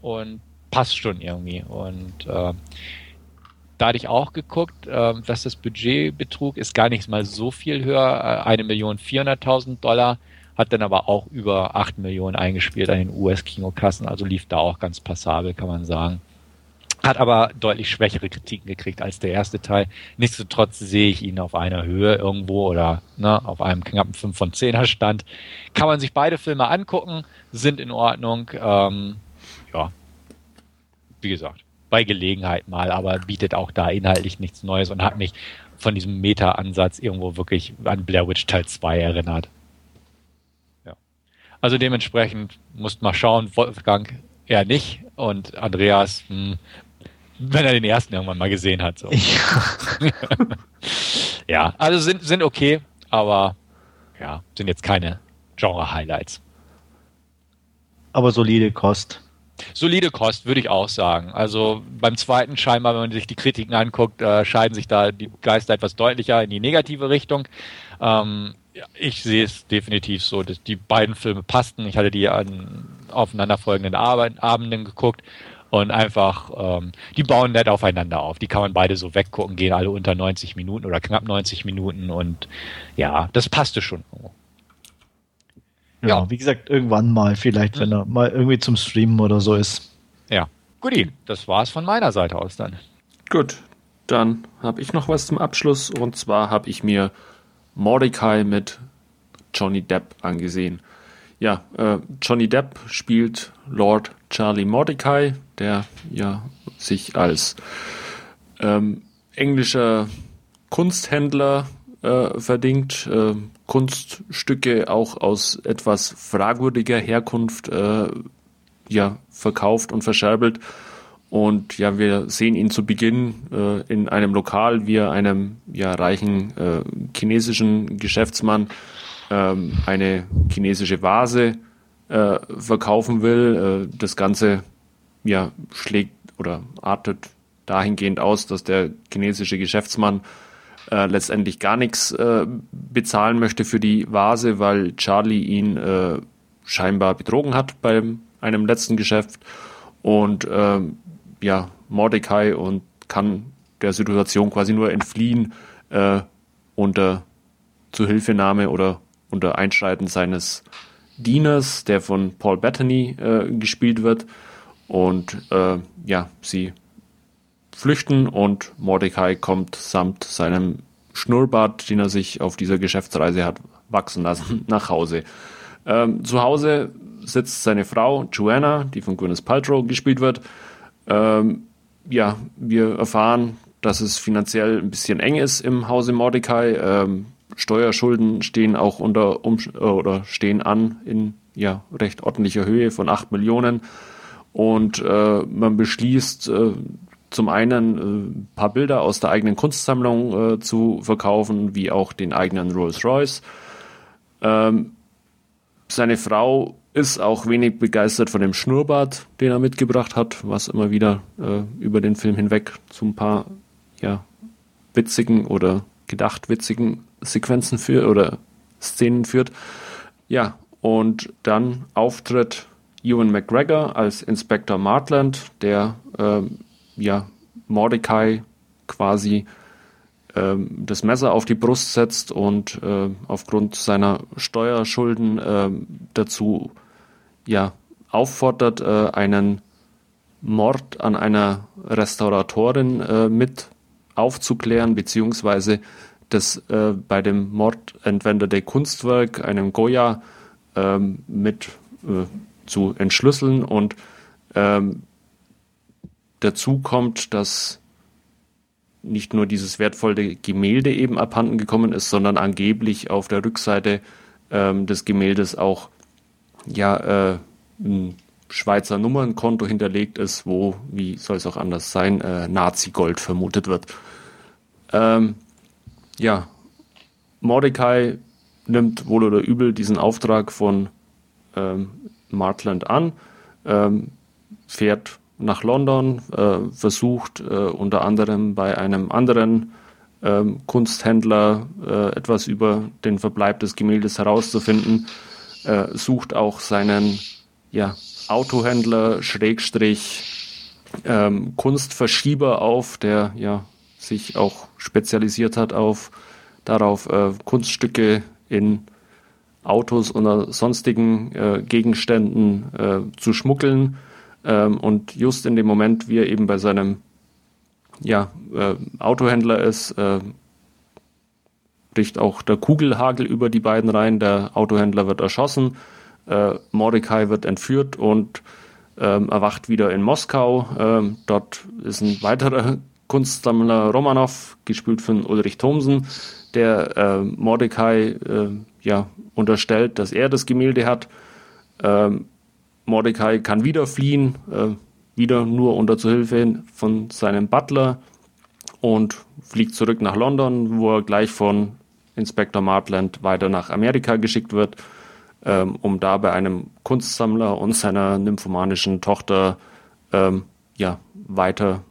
und passt schon irgendwie. Und äh, da hatte ich auch geguckt, äh, was das Budget betrug, ist gar nicht mal so viel höher, äh, eine Million vierhunderttausend Dollar hat dann aber auch über 8 Millionen eingespielt an den US-Kinokassen, also lief da auch ganz passabel, kann man sagen. Hat aber deutlich schwächere Kritiken gekriegt als der erste Teil. Nichtsdestotrotz sehe ich ihn auf einer Höhe irgendwo oder ne, auf einem knappen 5 von 10er Stand. Kann man sich beide Filme angucken, sind in Ordnung. Ähm, ja, wie gesagt, bei Gelegenheit mal, aber bietet auch da inhaltlich nichts Neues und hat mich von diesem Meta-Ansatz irgendwo wirklich an Blair Witch Teil 2 erinnert. Ja. Also dementsprechend musst mal schauen, Wolfgang eher nicht und Andreas, hm, wenn er den ersten irgendwann mal gesehen hat. So. Ja. ja, also sind, sind okay, aber ja, sind jetzt keine Genre-Highlights. Aber solide Kost. Solide Kost, würde ich auch sagen. Also beim zweiten scheinbar, wenn man sich die Kritiken anguckt, äh, scheiden sich da die Geister etwas deutlicher in die negative Richtung. Ähm, ich sehe es definitiv so, dass die beiden Filme passten. Ich hatte die an aufeinanderfolgenden Abenden geguckt und einfach, ähm, die bauen nett aufeinander auf. Die kann man beide so weggucken, gehen alle unter 90 Minuten oder knapp 90 Minuten und ja, das passte schon. Ja, ja. wie gesagt, irgendwann mal, vielleicht, wenn er mal irgendwie zum Streamen oder so ist. Ja, guti, das war's von meiner Seite aus dann. Gut, dann habe ich noch was zum Abschluss und zwar habe ich mir Mordecai mit Johnny Depp angesehen. Ja, äh, Johnny Depp spielt Lord Charlie Mordecai, der ja sich als ähm, englischer Kunsthändler äh, verdingt, äh, Kunststücke auch aus etwas fragwürdiger Herkunft äh, ja verkauft und verscherbelt. Und ja, wir sehen ihn zu Beginn äh, in einem Lokal, wie er einem ja reichen äh, chinesischen Geschäftsmann ähm, eine chinesische Vase äh, verkaufen will. Äh, das Ganze ja schlägt oder artet dahingehend aus, dass der chinesische Geschäftsmann äh, letztendlich gar nichts äh, bezahlen möchte für die Vase, weil Charlie ihn äh, scheinbar betrogen hat bei einem letzten Geschäft und ähm, ja Mordecai und kann der Situation quasi nur entfliehen äh, unter Zuhilfenahme oder unter Einschreiten seines Dieners, der von Paul Bettany äh, gespielt wird. Und äh, ja, sie flüchten und Mordecai kommt samt seinem Schnurrbart, den er sich auf dieser Geschäftsreise hat wachsen lassen, nach Hause. Ähm, zu Hause sitzt seine Frau Joanna, die von Gwyneth Paltrow gespielt wird. Ähm, ja, wir erfahren, dass es finanziell ein bisschen eng ist im Hause Mordecai. Ähm, Steuerschulden stehen auch unter um, äh, oder stehen an in ja recht ordentlicher Höhe von 8 Millionen. Und äh, man beschließt, äh, zum einen äh, ein paar Bilder aus der eigenen Kunstsammlung äh, zu verkaufen, wie auch den eigenen Rolls Royce. Ähm, seine Frau ist auch wenig begeistert von dem Schnurrbart, den er mitgebracht hat, was immer wieder äh, über den Film hinweg zu ein paar ja, witzigen oder gedacht witzigen Sequenzen führt oder Szenen führt. Ja, und dann auftritt Ewan McGregor als Inspector Martland, der äh, ja, Mordecai quasi ähm, das Messer auf die Brust setzt und äh, aufgrund seiner Steuerschulden äh, dazu ja, auffordert, äh, einen Mord an einer Restauratorin äh, mit aufzuklären, beziehungsweise das äh, bei dem Mord entwendete Kunstwerk, einem Goya, ähm, mit äh, zu entschlüsseln und ähm, dazu kommt, dass nicht nur dieses wertvolle Gemälde eben abhanden gekommen ist, sondern angeblich auf der Rückseite ähm, des Gemäldes auch ja äh, ein Schweizer Nummernkonto hinterlegt ist, wo, wie soll es auch anders sein, äh, Nazi-Gold vermutet wird. Ähm, ja, Mordecai nimmt wohl oder übel diesen Auftrag von ähm, Martland an, ähm, fährt nach London, äh, versucht äh, unter anderem bei einem anderen ähm, Kunsthändler äh, etwas über den Verbleib des Gemäldes herauszufinden, äh, sucht auch seinen ja, Autohändler Schrägstrich ähm, Kunstverschieber auf, der ja sich auch spezialisiert hat auf darauf äh, Kunststücke in Autos oder sonstigen äh, Gegenständen äh, zu schmuggeln Ähm, und just in dem Moment, wie er eben bei seinem ja, äh, Autohändler ist, äh, bricht auch der Kugelhagel über die beiden rein. Der Autohändler wird erschossen, äh, Mordecai wird entführt und ähm, erwacht wieder in Moskau. Ähm, dort ist ein weiterer Kunstsammler Romanov, gespielt von Ulrich Thomsen, der äh, Mordecai äh, ja, unterstellt, dass er das Gemälde hat. Ähm, Mordecai kann wieder fliehen, äh, wieder nur unter Zuhilfe von seinem Butler und fliegt zurück nach London, wo er gleich von Inspektor Martland weiter nach Amerika geschickt wird, ähm, um da bei einem Kunstsammler und seiner nymphomanischen Tochter ähm, ja, weiter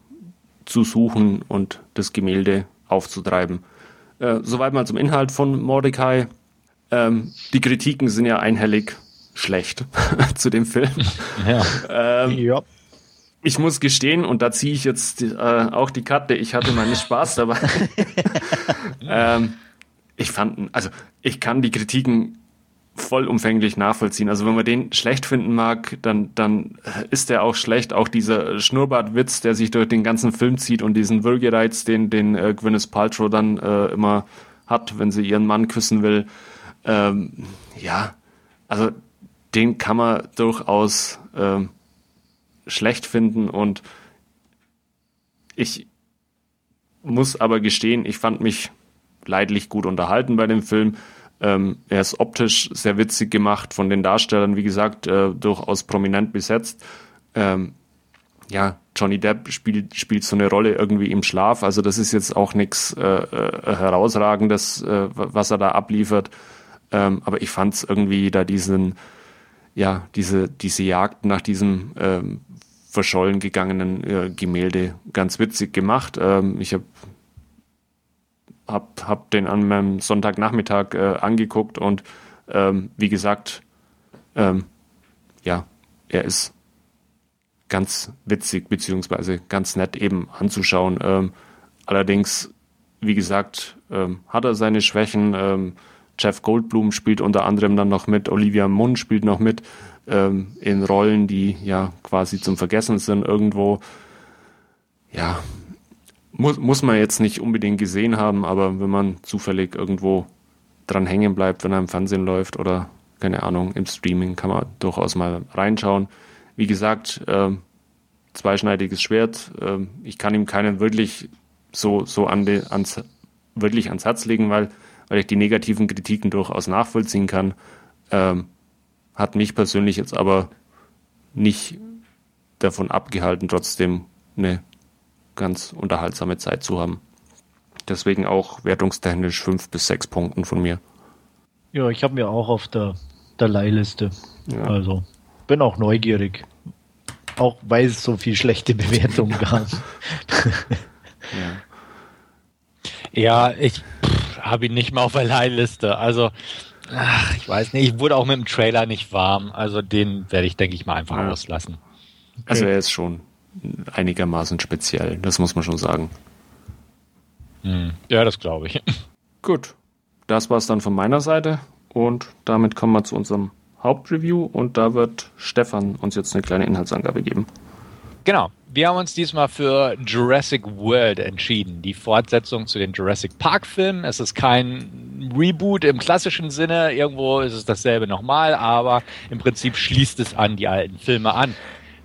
zu suchen und das Gemälde aufzutreiben. Äh, soweit mal zum Inhalt von Mordecai. Ähm, die Kritiken sind ja einhellig schlecht zu dem Film. Ja. Ähm, ja. Ich muss gestehen, und da ziehe ich jetzt äh, auch die Karte, ich hatte meinen Spaß dabei. ähm, ich fand, also ich kann die Kritiken vollumfänglich nachvollziehen. Also wenn man den schlecht finden mag, dann, dann ist der auch schlecht. Auch dieser Schnurrbartwitz, der sich durch den ganzen Film zieht und diesen Würgereiz, den, den äh, Gwyneth Paltrow dann äh, immer hat, wenn sie ihren Mann küssen will. Ähm, ja, also den kann man durchaus ähm, schlecht finden und ich muss aber gestehen, ich fand mich leidlich gut unterhalten bei dem Film. Ähm, er ist optisch sehr witzig gemacht, von den Darstellern, wie gesagt, äh, durchaus prominent besetzt. Ähm, ja, Johnny Depp spielt, spielt so eine Rolle irgendwie im Schlaf. Also das ist jetzt auch nichts äh, äh, herausragendes, äh, was er da abliefert. Ähm, aber ich fand es irgendwie da diesen, ja, diese, diese Jagd nach diesem ähm, verschollen gegangenen äh, Gemälde ganz witzig gemacht. Ähm, ich habe hab, hab den an meinem Sonntagnachmittag äh, angeguckt und ähm, wie gesagt, ähm, ja, er ist ganz witzig beziehungsweise ganz nett eben anzuschauen. Ähm, allerdings, wie gesagt, ähm, hat er seine Schwächen. Ähm, Jeff Goldblum spielt unter anderem dann noch mit, Olivia Munn spielt noch mit ähm, in Rollen, die ja quasi zum Vergessen sind irgendwo. Ja, muss, muss man jetzt nicht unbedingt gesehen haben, aber wenn man zufällig irgendwo dran hängen bleibt, wenn er im Fernsehen läuft oder keine Ahnung, im Streaming kann man durchaus mal reinschauen. Wie gesagt, äh, zweischneidiges Schwert. Äh, ich kann ihm keinen wirklich so, so an de, ans, wirklich ans Herz legen, weil, weil ich die negativen Kritiken durchaus nachvollziehen kann. Ähm, hat mich persönlich jetzt aber nicht davon abgehalten, trotzdem eine ganz unterhaltsame Zeit zu haben. Deswegen auch wertungstechnisch fünf bis sechs Punkten von mir. Ja, ich habe mir auch auf der, der Leihliste. Ja. Also bin auch neugierig. Auch weil es so viel schlechte Bewertungen gab. ja. ja, ich habe ihn nicht mal auf der Leihliste. Also, ach, ich weiß nicht. Ich wurde auch mit dem Trailer nicht warm. Also den werde ich, denke ich mal, einfach ja. auslassen. Okay. Also er ist schon einigermaßen speziell, das muss man schon sagen. Hm. Ja, das glaube ich. Gut, das war es dann von meiner Seite und damit kommen wir zu unserem Hauptreview und da wird Stefan uns jetzt eine kleine Inhaltsangabe geben. Genau. Wir haben uns diesmal für Jurassic World entschieden, die Fortsetzung zu den Jurassic Park Filmen. Es ist kein Reboot im klassischen Sinne, irgendwo ist es dasselbe nochmal, aber im Prinzip schließt es an die alten Filme an.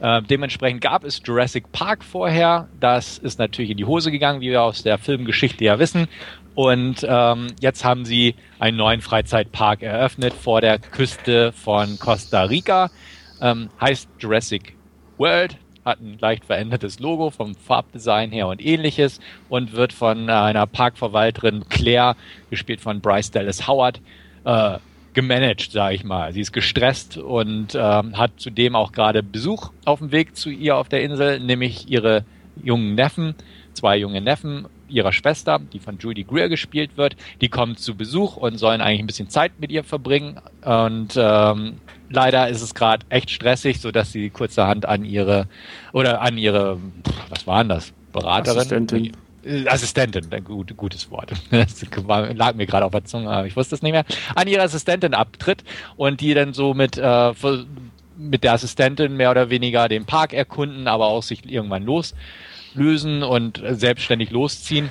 Äh, dementsprechend gab es Jurassic Park vorher. Das ist natürlich in die Hose gegangen, wie wir aus der Filmgeschichte ja wissen. Und ähm, jetzt haben sie einen neuen Freizeitpark eröffnet vor der Küste von Costa Rica. Ähm, heißt Jurassic World, hat ein leicht verändertes Logo vom Farbdesign her und ähnliches und wird von einer Parkverwalterin Claire, gespielt von Bryce Dallas Howard, äh, gemanagt, sage ich mal. Sie ist gestresst und ähm, hat zudem auch gerade Besuch auf dem Weg zu ihr auf der Insel, nämlich ihre jungen Neffen, zwei junge Neffen ihrer Schwester, die von Judy Greer gespielt wird. Die kommen zu Besuch und sollen eigentlich ein bisschen Zeit mit ihr verbringen. Und ähm, leider ist es gerade echt stressig, so dass sie kurzerhand an ihre oder an ihre, was waren das, Beraterin? Assistentin. Äh, Assistentin, ein gut, gutes Wort. Das lag mir gerade auf der Zunge, aber ich wusste es nicht mehr. An ihre Assistentin abtritt und die dann so mit äh, mit der Assistentin mehr oder weniger den Park erkunden, aber auch sich irgendwann loslösen und selbstständig losziehen.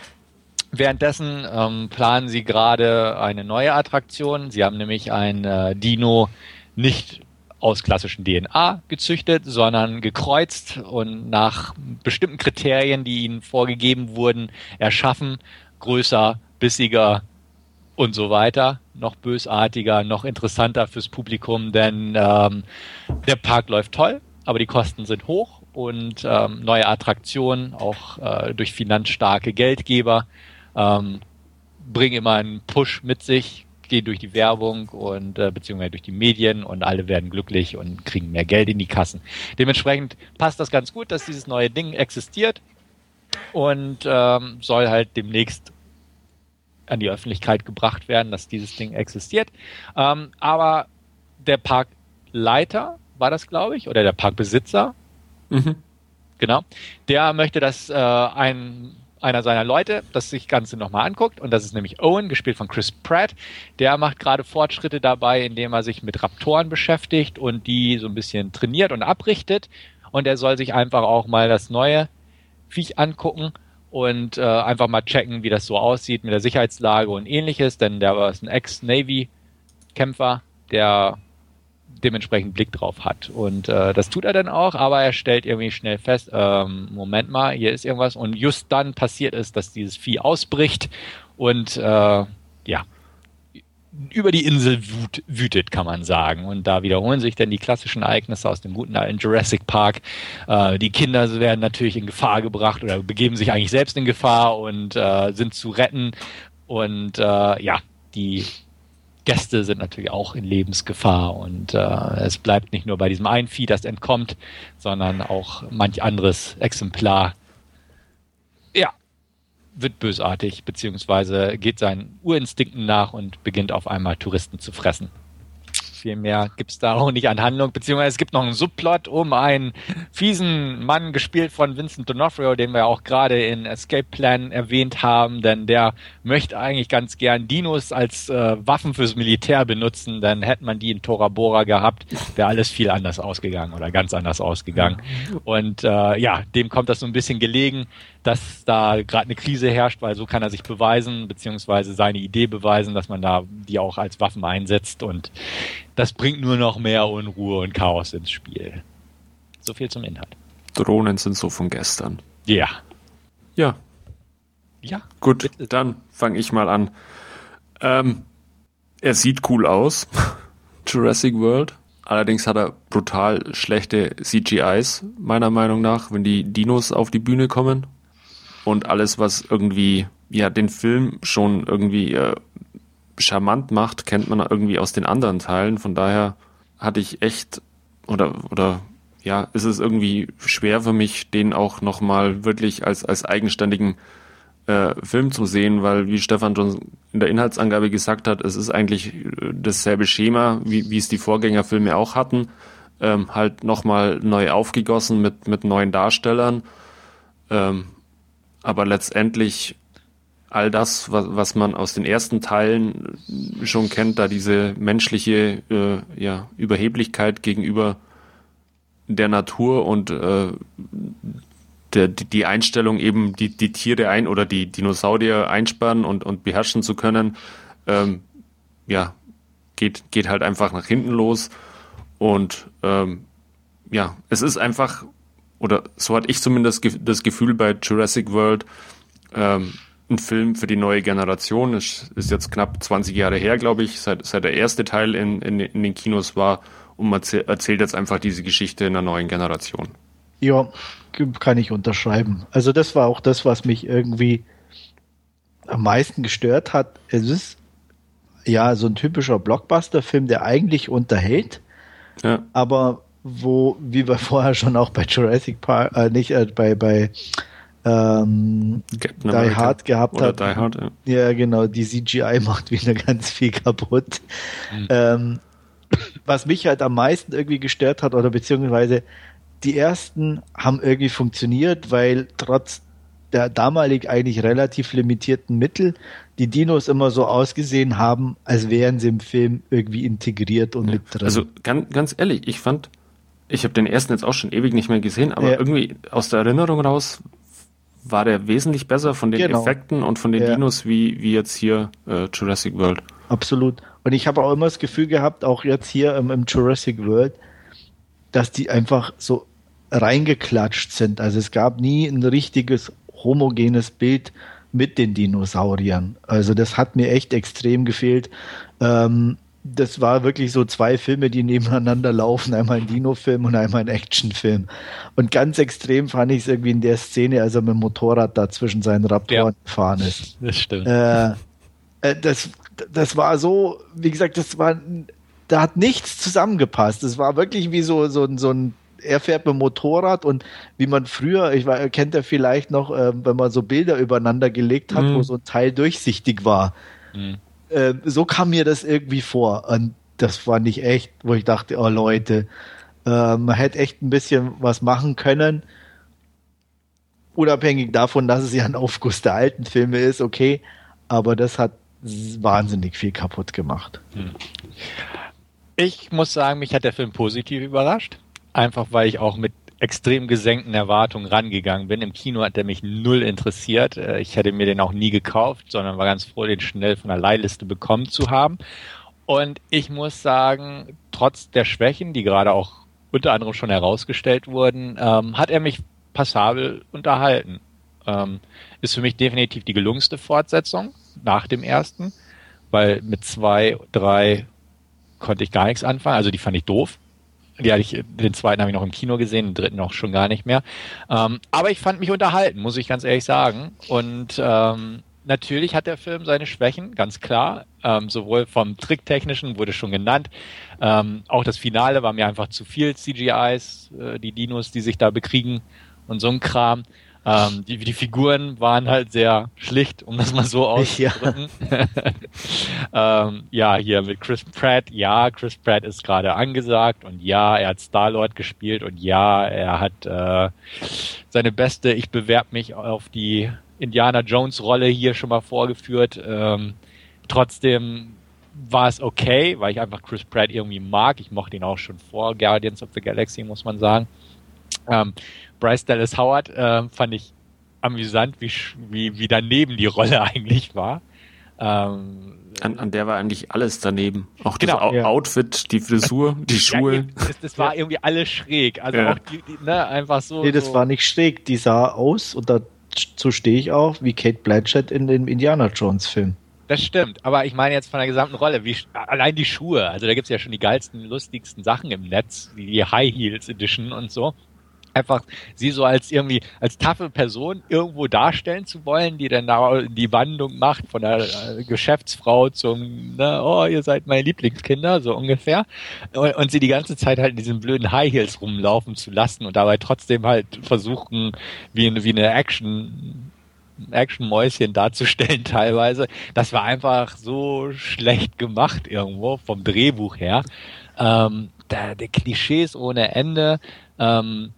Währenddessen ähm, planen sie gerade eine neue Attraktion. Sie haben nämlich ein äh, Dino nicht aus klassischen DNA gezüchtet, sondern gekreuzt und nach bestimmten Kriterien, die ihnen vorgegeben wurden, erschaffen. Größer, bissiger und so weiter. Noch bösartiger, noch interessanter fürs Publikum, denn ähm, der Park läuft toll, aber die Kosten sind hoch und ähm, neue Attraktionen, auch äh, durch finanzstarke Geldgeber, ähm, bringen immer einen Push mit sich, gehen durch die Werbung und äh, beziehungsweise durch die Medien und alle werden glücklich und kriegen mehr Geld in die Kassen. Dementsprechend passt das ganz gut, dass dieses neue Ding existiert und ähm, soll halt demnächst an die Öffentlichkeit gebracht werden, dass dieses Ding existiert. Ähm, aber der Parkleiter war das, glaube ich, oder der Parkbesitzer, mhm. genau, der möchte, dass äh, ein einer seiner Leute das sich Ganze nochmal anguckt. Und das ist nämlich Owen, gespielt von Chris Pratt. Der macht gerade Fortschritte dabei, indem er sich mit Raptoren beschäftigt und die so ein bisschen trainiert und abrichtet. Und er soll sich einfach auch mal das neue Viech angucken und äh, einfach mal checken, wie das so aussieht mit der Sicherheitslage und ähnliches. Denn der war ein Ex-Navy-Kämpfer, der dementsprechend Blick drauf hat. Und äh, das tut er dann auch, aber er stellt irgendwie schnell fest, ähm, Moment mal, hier ist irgendwas. Und just dann passiert es, dass dieses Vieh ausbricht und äh, ja, über die Insel wüt, wütet, kann man sagen. Und da wiederholen sich dann die klassischen Ereignisse aus dem guten alten Jurassic Park. Äh, die Kinder werden natürlich in Gefahr gebracht oder begeben sich eigentlich selbst in Gefahr und äh, sind zu retten. Und äh, ja, die Gäste sind natürlich auch in Lebensgefahr und äh, es bleibt nicht nur bei diesem einen Vieh, das entkommt, sondern auch manch anderes Exemplar. Ja, wird bösartig, beziehungsweise geht seinen Urinstinkten nach und beginnt auf einmal Touristen zu fressen viel mehr gibt es da auch nicht an Handlung, beziehungsweise es gibt noch einen Subplot um einen fiesen Mann, gespielt von Vincent D'Onofrio, den wir auch gerade in Escape Plan erwähnt haben, denn der möchte eigentlich ganz gern Dinos als äh, Waffen fürs Militär benutzen, dann hätte man die in Tora Bora gehabt, wäre alles viel anders ausgegangen oder ganz anders ausgegangen. Und äh, ja, dem kommt das so ein bisschen gelegen, dass da gerade eine Krise herrscht, weil so kann er sich beweisen, beziehungsweise seine Idee beweisen, dass man da die auch als Waffen einsetzt und das bringt nur noch mehr Unruhe und Chaos ins Spiel. So viel zum Inhalt. Drohnen sind so von gestern. Ja. Ja. Ja. Gut, bitte. dann fange ich mal an. Ähm, er sieht cool aus. Jurassic World. Allerdings hat er brutal schlechte CGIs, meiner Meinung nach, wenn die Dinos auf die Bühne kommen. Und alles, was irgendwie, ja, den Film schon irgendwie äh, charmant macht, kennt man irgendwie aus den anderen Teilen. Von daher hatte ich echt oder oder ja, ist es irgendwie schwer für mich, den auch nochmal wirklich als, als eigenständigen äh, Film zu sehen, weil wie Stefan schon in der Inhaltsangabe gesagt hat, es ist eigentlich dasselbe Schema, wie, wie es die Vorgängerfilme auch hatten, ähm, halt nochmal neu aufgegossen mit, mit neuen Darstellern. Ähm, aber letztendlich all das, was, was man aus den ersten Teilen schon kennt, da diese menschliche äh, ja, Überheblichkeit gegenüber der Natur und äh, der, die Einstellung eben, die, die Tiere ein oder die Dinosaurier einsperren und, und beherrschen zu können, ähm, ja, geht, geht halt einfach nach hinten los. Und ähm, ja, es ist einfach, oder so hatte ich zumindest das Gefühl bei Jurassic World, ähm, ein Film für die neue Generation. Es ist jetzt knapp 20 Jahre her, glaube ich, seit, seit der erste Teil in, in, in den Kinos war und man erzählt jetzt einfach diese Geschichte in der neuen Generation. Ja, kann ich unterschreiben. Also das war auch das, was mich irgendwie am meisten gestört hat. Es ist ja so ein typischer Blockbuster-Film, der eigentlich unterhält, ja. aber wo, wie wir vorher schon auch bei Jurassic Park, äh, nicht äh, bei, bei ähm, Die Hard gehabt Oder hat. Die Hard, ja. ja. genau, die CGI macht wieder ganz viel kaputt. Mhm. Ähm, was mich halt am meisten irgendwie gestört hat, oder beziehungsweise die ersten haben irgendwie funktioniert, weil trotz der damalig eigentlich relativ limitierten Mittel die Dinos immer so ausgesehen haben, als wären sie im Film irgendwie integriert und ja. mit drin. Also ganz, ganz ehrlich, ich fand ich habe den ersten jetzt auch schon ewig nicht mehr gesehen, aber ja. irgendwie aus der Erinnerung raus war der wesentlich besser von den genau. Effekten und von den ja. Dinos wie, wie jetzt hier äh, Jurassic World. Absolut. Und ich habe auch immer das Gefühl gehabt, auch jetzt hier im, im Jurassic World, dass die einfach so reingeklatscht sind. Also es gab nie ein richtiges homogenes Bild mit den Dinosauriern. Also das hat mir echt extrem gefehlt. Ähm, das war wirklich so zwei Filme, die nebeneinander laufen, einmal ein Dino-Film und einmal ein Actionfilm. Und ganz extrem fand ich es irgendwie in der Szene, als er mit dem Motorrad da zwischen seinen Raptoren ja, gefahren ist. Das stimmt. Äh, äh, das, das war so, wie gesagt, das war, da hat nichts zusammengepasst. Das war wirklich wie so, so, so ein er fährt mit dem Motorrad und wie man früher, ich weiß, kennt er vielleicht noch, äh, wenn man so Bilder übereinander gelegt hat, mhm. wo so ein Teil durchsichtig war. Mhm. Äh, so kam mir das irgendwie vor. Und das fand ich echt, wo ich dachte, oh Leute, äh, man hätte echt ein bisschen was machen können. Unabhängig davon, dass es ja ein Aufguss der alten Filme ist, okay. Aber das hat wahnsinnig viel kaputt gemacht. Hm. Ich muss sagen, mich hat der Film positiv überrascht. Einfach weil ich auch mit extrem gesenkten Erwartungen rangegangen bin. Im Kino hat der mich null interessiert. Äh, ich hätte mir den auch nie gekauft, sondern war ganz froh, den schnell von der Leihliste bekommen zu haben. Und ich muss sagen, trotz der Schwächen, die gerade auch unter anderem schon herausgestellt wurden, ähm, hat er mich passabel unterhalten. Ähm, ist für mich definitiv die gelungenste Fortsetzung nach dem ersten, weil mit zwei, drei konnte ich gar nichts anfangen. Also die fand ich doof. Hatte ich, den zweiten habe ich noch im Kino gesehen, den dritten auch schon gar nicht mehr. Ähm, aber ich fand mich unterhalten, muss ich ganz ehrlich sagen. Und ähm, natürlich hat der Film seine Schwächen, ganz klar. Ähm, sowohl vom Tricktechnischen wurde schon genannt. Ähm, auch das Finale war mir einfach zu viel CGIs, äh, die Dinos, die sich da bekriegen und so ein Kram. Ähm, die, die Figuren waren halt sehr schlicht, um das mal so auszudrücken. Ja. ähm, ja, hier mit Chris Pratt. Ja, Chris Pratt ist gerade angesagt und ja, er hat Star-Lord gespielt und ja, er hat äh, seine beste Ich bewerbe mich auf die Indiana Jones Rolle hier schon mal vorgeführt. Ähm, trotzdem war es okay, weil ich einfach Chris Pratt irgendwie mag. Ich mochte ihn auch schon vor Guardians of the Galaxy, muss man sagen. Ähm, Bryce Dallas Howard äh, fand ich amüsant, wie, wie, wie daneben die Rolle eigentlich war. Ähm, an, an der war eigentlich alles daneben. Auch genau, das ja. Outfit, die Frisur, die Schuhe. Ja, das, das, war irgendwie alles schräg. Also ja. auch die, die, ne, einfach so. Nee, das so. war nicht schräg. Die sah aus, und dazu stehe ich auch, wie Kate Blanchett in dem Indiana Jones Film. Das stimmt, aber ich meine jetzt von der gesamten Rolle, wie allein die Schuhe, also da gibt's ja schon die geilsten, lustigsten Sachen im Netz, wie die High Heels Edition und so einfach sie so als irgendwie als taffe Person irgendwo darstellen zu wollen, die dann da die Wandlung macht von der äh, Geschäftsfrau zum, ne, oh, ihr seid meine Lieblingskinder, so ungefähr. Und, und, sie die ganze Zeit halt in diesen blöden High Heels rumlaufen zu lassen und dabei trotzdem halt versuchen, wie, eine wie eine Action Action-Mäuschen darzustellen teilweise. Das war einfach so schlecht gemacht irgendwo vom Drehbuch her. Ähm, der Klischees ohne Ende. Ähm,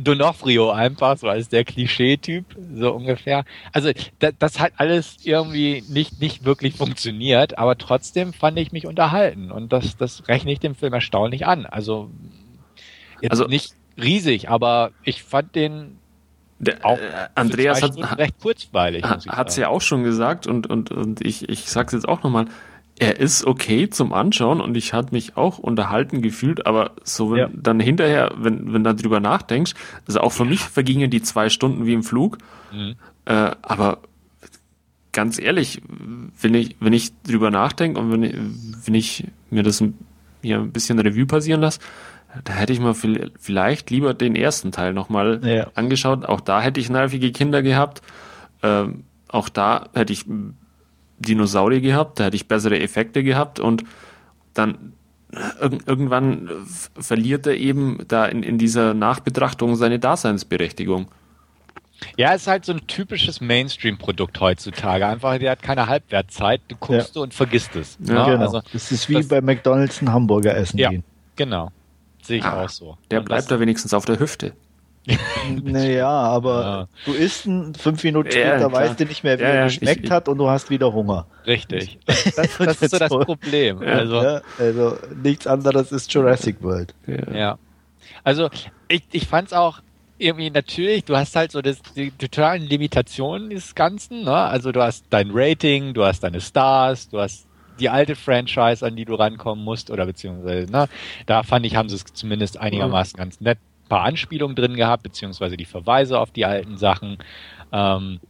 Donofrio einfach, so als der Klischee-Typ, so ungefähr. Also da, das hat alles irgendwie nicht, nicht wirklich funktioniert, aber trotzdem fand ich mich unterhalten und das, das rechne ich dem Film erstaunlich an. Also jetzt also, nicht riesig, aber ich fand den der, auch äh, Andreas hat, recht kurzweilig. Hat es ja auch schon gesagt und, und, und ich, ich sag's jetzt auch nochmal er ist okay zum Anschauen und ich hatte mich auch unterhalten gefühlt, aber so wenn ja. dann hinterher, wenn, wenn du drüber nachdenkst, also auch für mich vergingen die zwei Stunden wie im Flug, mhm. äh, aber ganz ehrlich, wenn ich, wenn ich drüber nachdenke und wenn ich, wenn ich mir das hier ein bisschen Revue passieren lasse, da hätte ich mal vielleicht lieber den ersten Teil nochmal ja. angeschaut. Auch da hätte ich nervige Kinder gehabt. Ähm, auch da hätte ich Dinosaurier gehabt, da hätte ich bessere Effekte gehabt und dann irg irgendwann verliert er eben da in, in dieser Nachbetrachtung seine Daseinsberechtigung. Ja, es ist halt so ein typisches Mainstream-Produkt heutzutage. Einfach, der hat keine Halbwertzeit, du guckst ja. und vergisst es. Ja, ne? genau. Also, das ist wie das, bei McDonalds ein Hamburger essen ja, gehen. Genau. Sehe ich ah, auch so. Der und bleibt da wenigstens auf der Hüfte. naja, aber ja. du isst ihn, fünf Minuten später, ja, weißt du nicht mehr, wie ja, er geschmeckt ich, hat und du hast wieder Hunger. Richtig. Das, das ist so das Problem. Also, also nichts anderes ist Jurassic World. Ja. Also ich, ich fand es auch irgendwie natürlich, du hast halt so das, die totalen Limitationen des Ganzen, ne? Also du hast dein Rating, du hast deine Stars, du hast die alte Franchise, an die du rankommen musst, oder beziehungsweise, ne? Da fand ich, haben sie es zumindest einigermaßen ganz nett paar Anspielungen drin gehabt, beziehungsweise die Verweise auf die alten Sachen. Ähm,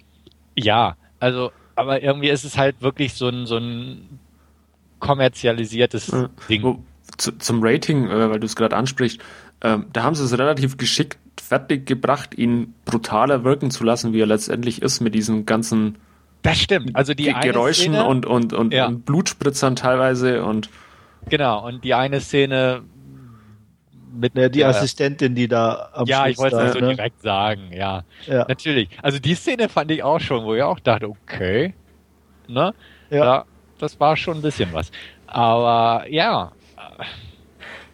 ja, also, aber irgendwie ist es halt wirklich so ein, so ein kommerzialisiertes ja. Ding. Zu, zum Rating, äh, weil du es gerade ansprichst, ähm, da haben sie es relativ geschickt fertig gebracht, ihn brutaler wirken zu lassen, wie er letztendlich ist, mit diesen ganzen das stimmt. Also die Geräuschen Szene, und, und, und, ja. und Blutspritzern teilweise und Genau, und die eine Szene mit ja, die Assistentin, die da am Ja, Schluss ich wollte es so ne? direkt sagen, ja. ja. Natürlich. Also die Szene fand ich auch schon, wo ich auch dachte, okay, ne? Ja. ja das war schon ein bisschen was. Aber ja,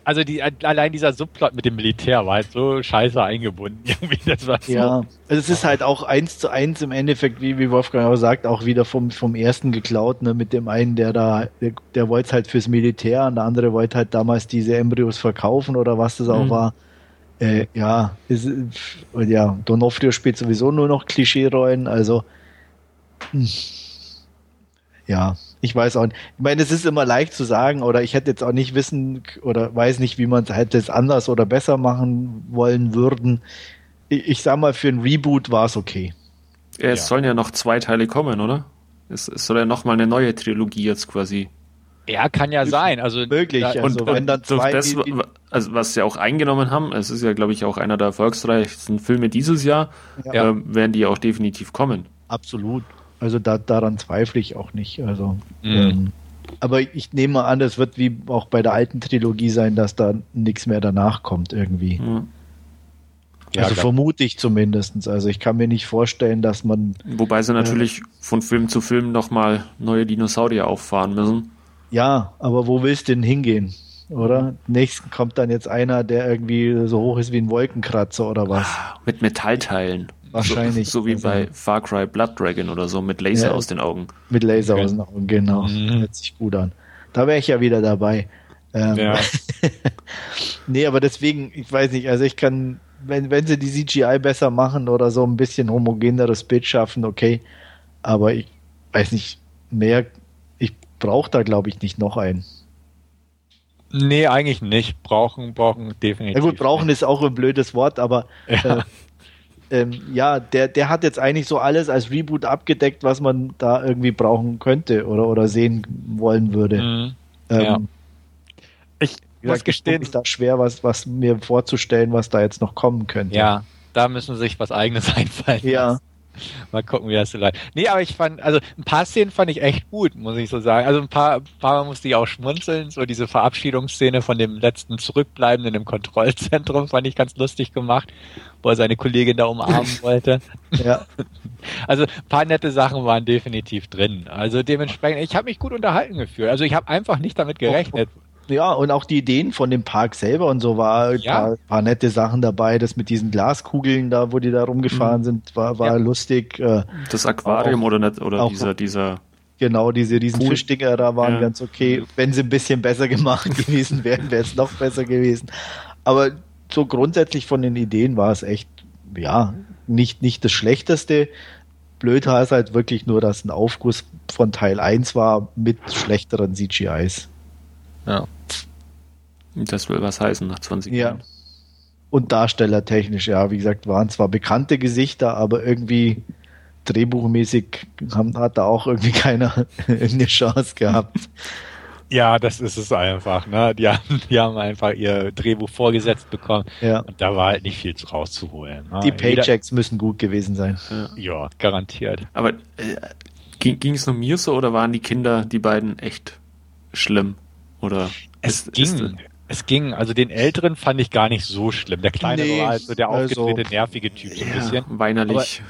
also die, allein dieser Subplot mit dem Militär war halt so scheiße eingebunden. Irgendwie, das war so. Ja, also es ist halt auch eins zu eins im Endeffekt, wie, wie Wolfgang auch sagt, auch wieder vom, vom ersten geklaut, ne, mit dem einen, der da, der, der wollte halt fürs Militär und der andere wollte halt damals diese Embryos verkaufen oder was das auch mhm. war. Äh, ja, ist, ja, Donofrio spielt sowieso nur noch Klischee-Rollen, also hm. ja, ich weiß auch nicht. Ich meine, es ist immer leicht zu sagen, oder ich hätte jetzt auch nicht wissen oder weiß nicht, wie man es hätte es anders oder besser machen wollen würden. Ich, ich sag mal, für ein Reboot war es okay. Ja, es ja. sollen ja noch zwei Teile kommen, oder? Es, es soll ja noch mal eine neue Trilogie jetzt quasi. Ja, kann ja sein. Also möglich. Da, also, und, wenn dann zwei, das, also was sie auch eingenommen haben, es ist ja, glaube ich, auch einer der erfolgreichsten Filme dieses Jahr, ja. äh, werden die auch definitiv kommen. Absolut. Also da, daran zweifle ich auch nicht. Also, mhm. ähm, aber ich nehme an, es wird wie auch bei der alten Trilogie sein, dass da nichts mehr danach kommt irgendwie. Mhm. Ja, also vermute ich zumindest. Also ich kann mir nicht vorstellen, dass man. Wobei sie natürlich äh, von Film zu Film nochmal neue Dinosaurier auffahren müssen. Ja, aber wo willst du denn hingehen? Oder? Nächsten kommt dann jetzt einer, der irgendwie so hoch ist wie ein Wolkenkratzer oder was. Ah, mit Metallteilen. Wahrscheinlich. So, so wie also, bei Far Cry Blood Dragon oder so, mit Laser ja, aus den Augen. Mit Laser okay. aus den Augen, genau. Mhm. Hört sich gut an. Da wäre ich ja wieder dabei. Ähm, ja. nee, aber deswegen, ich weiß nicht, also ich kann, wenn, wenn sie die CGI besser machen oder so ein bisschen homogeneres Bild schaffen, okay. Aber ich weiß nicht, mehr, ich brauche da glaube ich nicht noch einen. Nee, eigentlich nicht. Brauchen, brauchen definitiv. Ja gut, brauchen ist auch ein blödes Wort, aber ja. äh, ähm, ja, der, der hat jetzt eigentlich so alles als Reboot abgedeckt, was man da irgendwie brauchen könnte oder, oder sehen wollen würde. Mhm. Ähm, ja. Ich muss gestehen, ist da schwer, was, was mir vorzustellen, was da jetzt noch kommen könnte. Ja, da müssen sie sich was eigenes einfallen. Ja. Mal gucken, wie das so läuft. Nee, aber ich fand, also ein paar Szenen fand ich echt gut, muss ich so sagen. Also ein paar, ein paar Mal musste ich auch schmunzeln. So diese Verabschiedungsszene von dem letzten Zurückbleibenden im Kontrollzentrum fand ich ganz lustig gemacht, wo er seine Kollegin da umarmen wollte. ja. Also ein paar nette Sachen waren definitiv drin. Also dementsprechend, ich habe mich gut unterhalten gefühlt. Also ich habe einfach nicht damit gerechnet. Ja, und auch die Ideen von dem Park selber und so war ein ja. paar, paar, nette Sachen dabei. Das mit diesen Glaskugeln da, wo die da rumgefahren mhm. sind, war, war ja. lustig. Äh, das Aquarium auch, oder nicht, oder auch, dieser, dieser. Genau, diese riesen cool. Fischdinger da waren ja. ganz okay. Wenn sie ein bisschen besser gemacht gewesen wären, wäre es noch besser gewesen. Aber so grundsätzlich von den Ideen war es echt, ja, nicht, nicht das Schlechteste. Blöd war es halt wirklich nur, dass ein Aufguss von Teil 1 war mit schlechteren CGIs. Ja. Das will was heißen nach 20 ja. Jahren. Und darstellertechnisch, ja, wie gesagt, waren zwar bekannte Gesichter, aber irgendwie drehbuchmäßig haben, hat da auch irgendwie keiner eine Chance gehabt. Ja, das ist es einfach. Ne? Die, haben, die haben einfach ihr Drehbuch vorgesetzt bekommen ja. und da war halt nicht viel rauszuholen. Ne? Die Paychecks Jeder, müssen gut gewesen sein. Ja, ja garantiert. Aber äh, ging es nur mir so oder waren die Kinder, die beiden, echt schlimm? Oder es ist, ging. Ist, es ging. Also den Älteren fand ich gar nicht so schlimm. Der Kleine nee, war halt so der also aufgedrehte, also, nervige Typ so ein ja, bisschen. Weinerlich.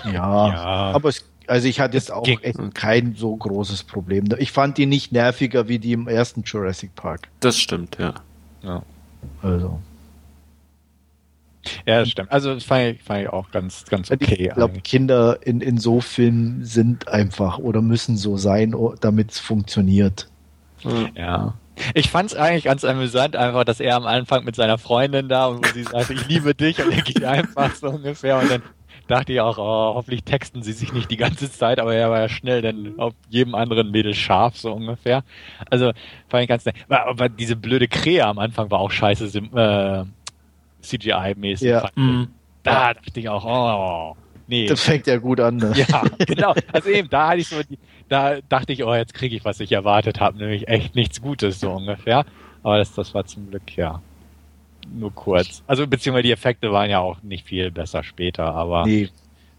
Aber, ja, ja, aber es, also ich hatte jetzt auch ging. echt kein so großes Problem. Ich fand die nicht nerviger wie die im ersten Jurassic Park. Das stimmt, ja. ja. Also. Ja, das stimmt. Also das fand ich, fand ich auch ganz, ganz okay. Ich glaube, Kinder in, in so Filmen sind einfach oder müssen so sein, damit es funktioniert. Ja. Ich fand es eigentlich ganz amüsant, einfach, dass er am Anfang mit seiner Freundin da und wo sie sagt, ich liebe dich und er geht einfach so ungefähr und dann dachte ich auch, oh, hoffentlich texten sie sich nicht die ganze Zeit, aber er war ja schnell denn auf jedem anderen Mädel scharf, so ungefähr. Also fand ich ganz nett. Aber, aber diese blöde Krähe am Anfang war auch scheiße äh, CGI-mäßig. Ja. Mhm. Da dachte ich auch, oh, nee. Das fängt ja gut an. Ne? Ja, genau. Also eben, da hatte ich so die, da dachte ich, oh, jetzt kriege ich, was ich erwartet habe, nämlich echt nichts Gutes, so ungefähr. Aber das, das war zum Glück, ja, nur kurz. Also, beziehungsweise die Effekte waren ja auch nicht viel besser später, aber nee.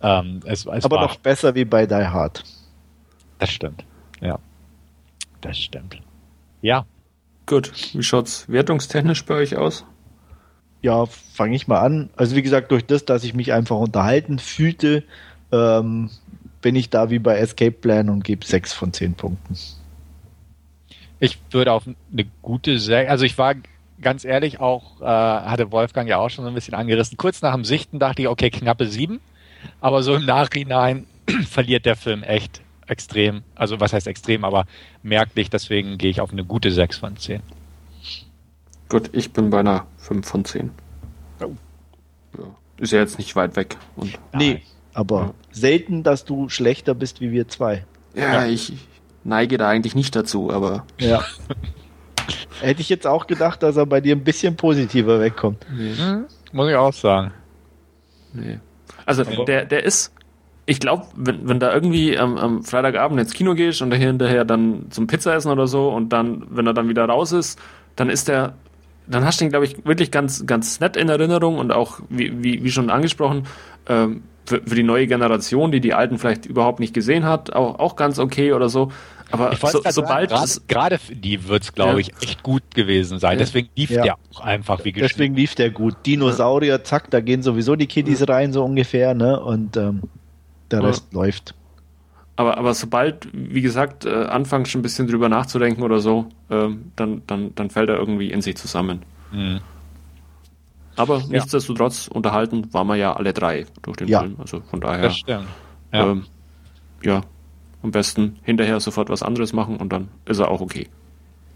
ähm, es, es aber noch besser wie bei Die Hard. Das stimmt, ja. Das stimmt. Ja. Gut, wie schaut's wertungstechnisch bei euch aus? Ja, fange ich mal an. Also wie gesagt, durch das, dass ich mich einfach unterhalten fühlte, ähm, bin ich da wie bei Escape Plan und gebe 6 von 10 Punkten. Ich würde auf eine gute 6, also ich war ganz ehrlich auch, äh, hatte Wolfgang ja auch schon so ein bisschen angerissen. Kurz nach dem Sichten dachte ich, okay, knappe 7, aber so im Nachhinein verliert der Film echt extrem, also was heißt extrem, aber merklich, deswegen gehe ich auf eine gute 6 von 10. Gut, ich bin bei einer 5 von 10. Oh. Ja. Ist ja jetzt nicht weit weg. Und nee, aber ja. selten, dass du schlechter bist wie wir zwei. Ja, ja, ich neige da eigentlich nicht dazu, aber. Ja. Hätte ich jetzt auch gedacht, dass er bei dir ein bisschen positiver wegkommt. Nee. Mhm. Muss ich auch sagen. Nee. Also der, der ist, ich glaube, wenn, wenn da irgendwie am, am Freitagabend ins Kino gehst und hinterher dann zum Pizza essen oder so und dann, wenn er dann wieder raus ist, dann ist der, dann hast du ihn, glaube ich, wirklich ganz, ganz nett in Erinnerung und auch, wie, wie, wie schon angesprochen, ähm, für, für die neue Generation, die die alten vielleicht überhaupt nicht gesehen hat, auch, auch ganz okay oder so. Aber so, sobald gerade für die wird's glaube ja. ich echt gut gewesen sein. Deswegen lief ja. der auch einfach wie geschrieben. Deswegen lief der gut. Dinosaurier, zack, da gehen sowieso die Kiddies rein so ungefähr, ne? Und ähm, der Rest läuft. Aber, aber sobald, wie gesagt, äh, anfangs schon ein bisschen drüber nachzudenken oder so, ähm, dann, dann, dann fällt er irgendwie in sich zusammen. Mhm. Aber ja. nichtsdestotrotz unterhalten waren wir ja alle drei durch den ja. Film. Also von daher. Ja. Ähm, ja, am besten hinterher sofort was anderes machen und dann ist er auch okay.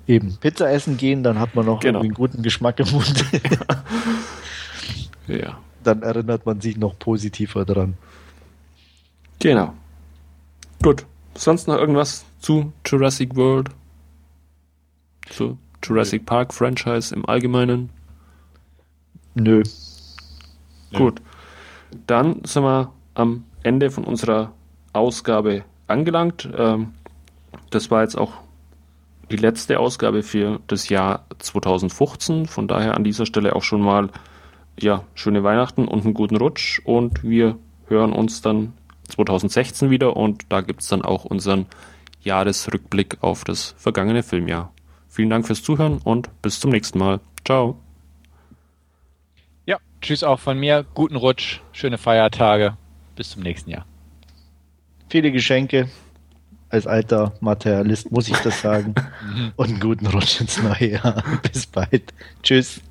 Eben, Pizza essen gehen, dann hat man noch genau. einen guten Geschmack im Mund. ja. Dann erinnert man sich noch positiver dran. Genau. Gut. Sonst noch irgendwas zu Jurassic World? Zu Jurassic Park Franchise im Allgemeinen? Nö. Gut. Dann sind wir am Ende von unserer Ausgabe angelangt. Ähm, das war jetzt auch die letzte Ausgabe für das Jahr 2015. Von daher an dieser Stelle auch schon mal ja, schöne Weihnachten und einen guten Rutsch. Und wir hören uns dann 2016 wieder und da gibt es dann auch unseren Jahresrückblick auf das vergangene Filmjahr. Vielen Dank fürs Zuhören und bis zum nächsten Mal. Ciao. Tschüss auch von mir. Guten Rutsch, schöne Feiertage. Bis zum nächsten Jahr. Viele Geschenke. Als alter Materialist muss ich das sagen. Und einen guten Rutsch ins neue Jahr. Bis bald. Tschüss.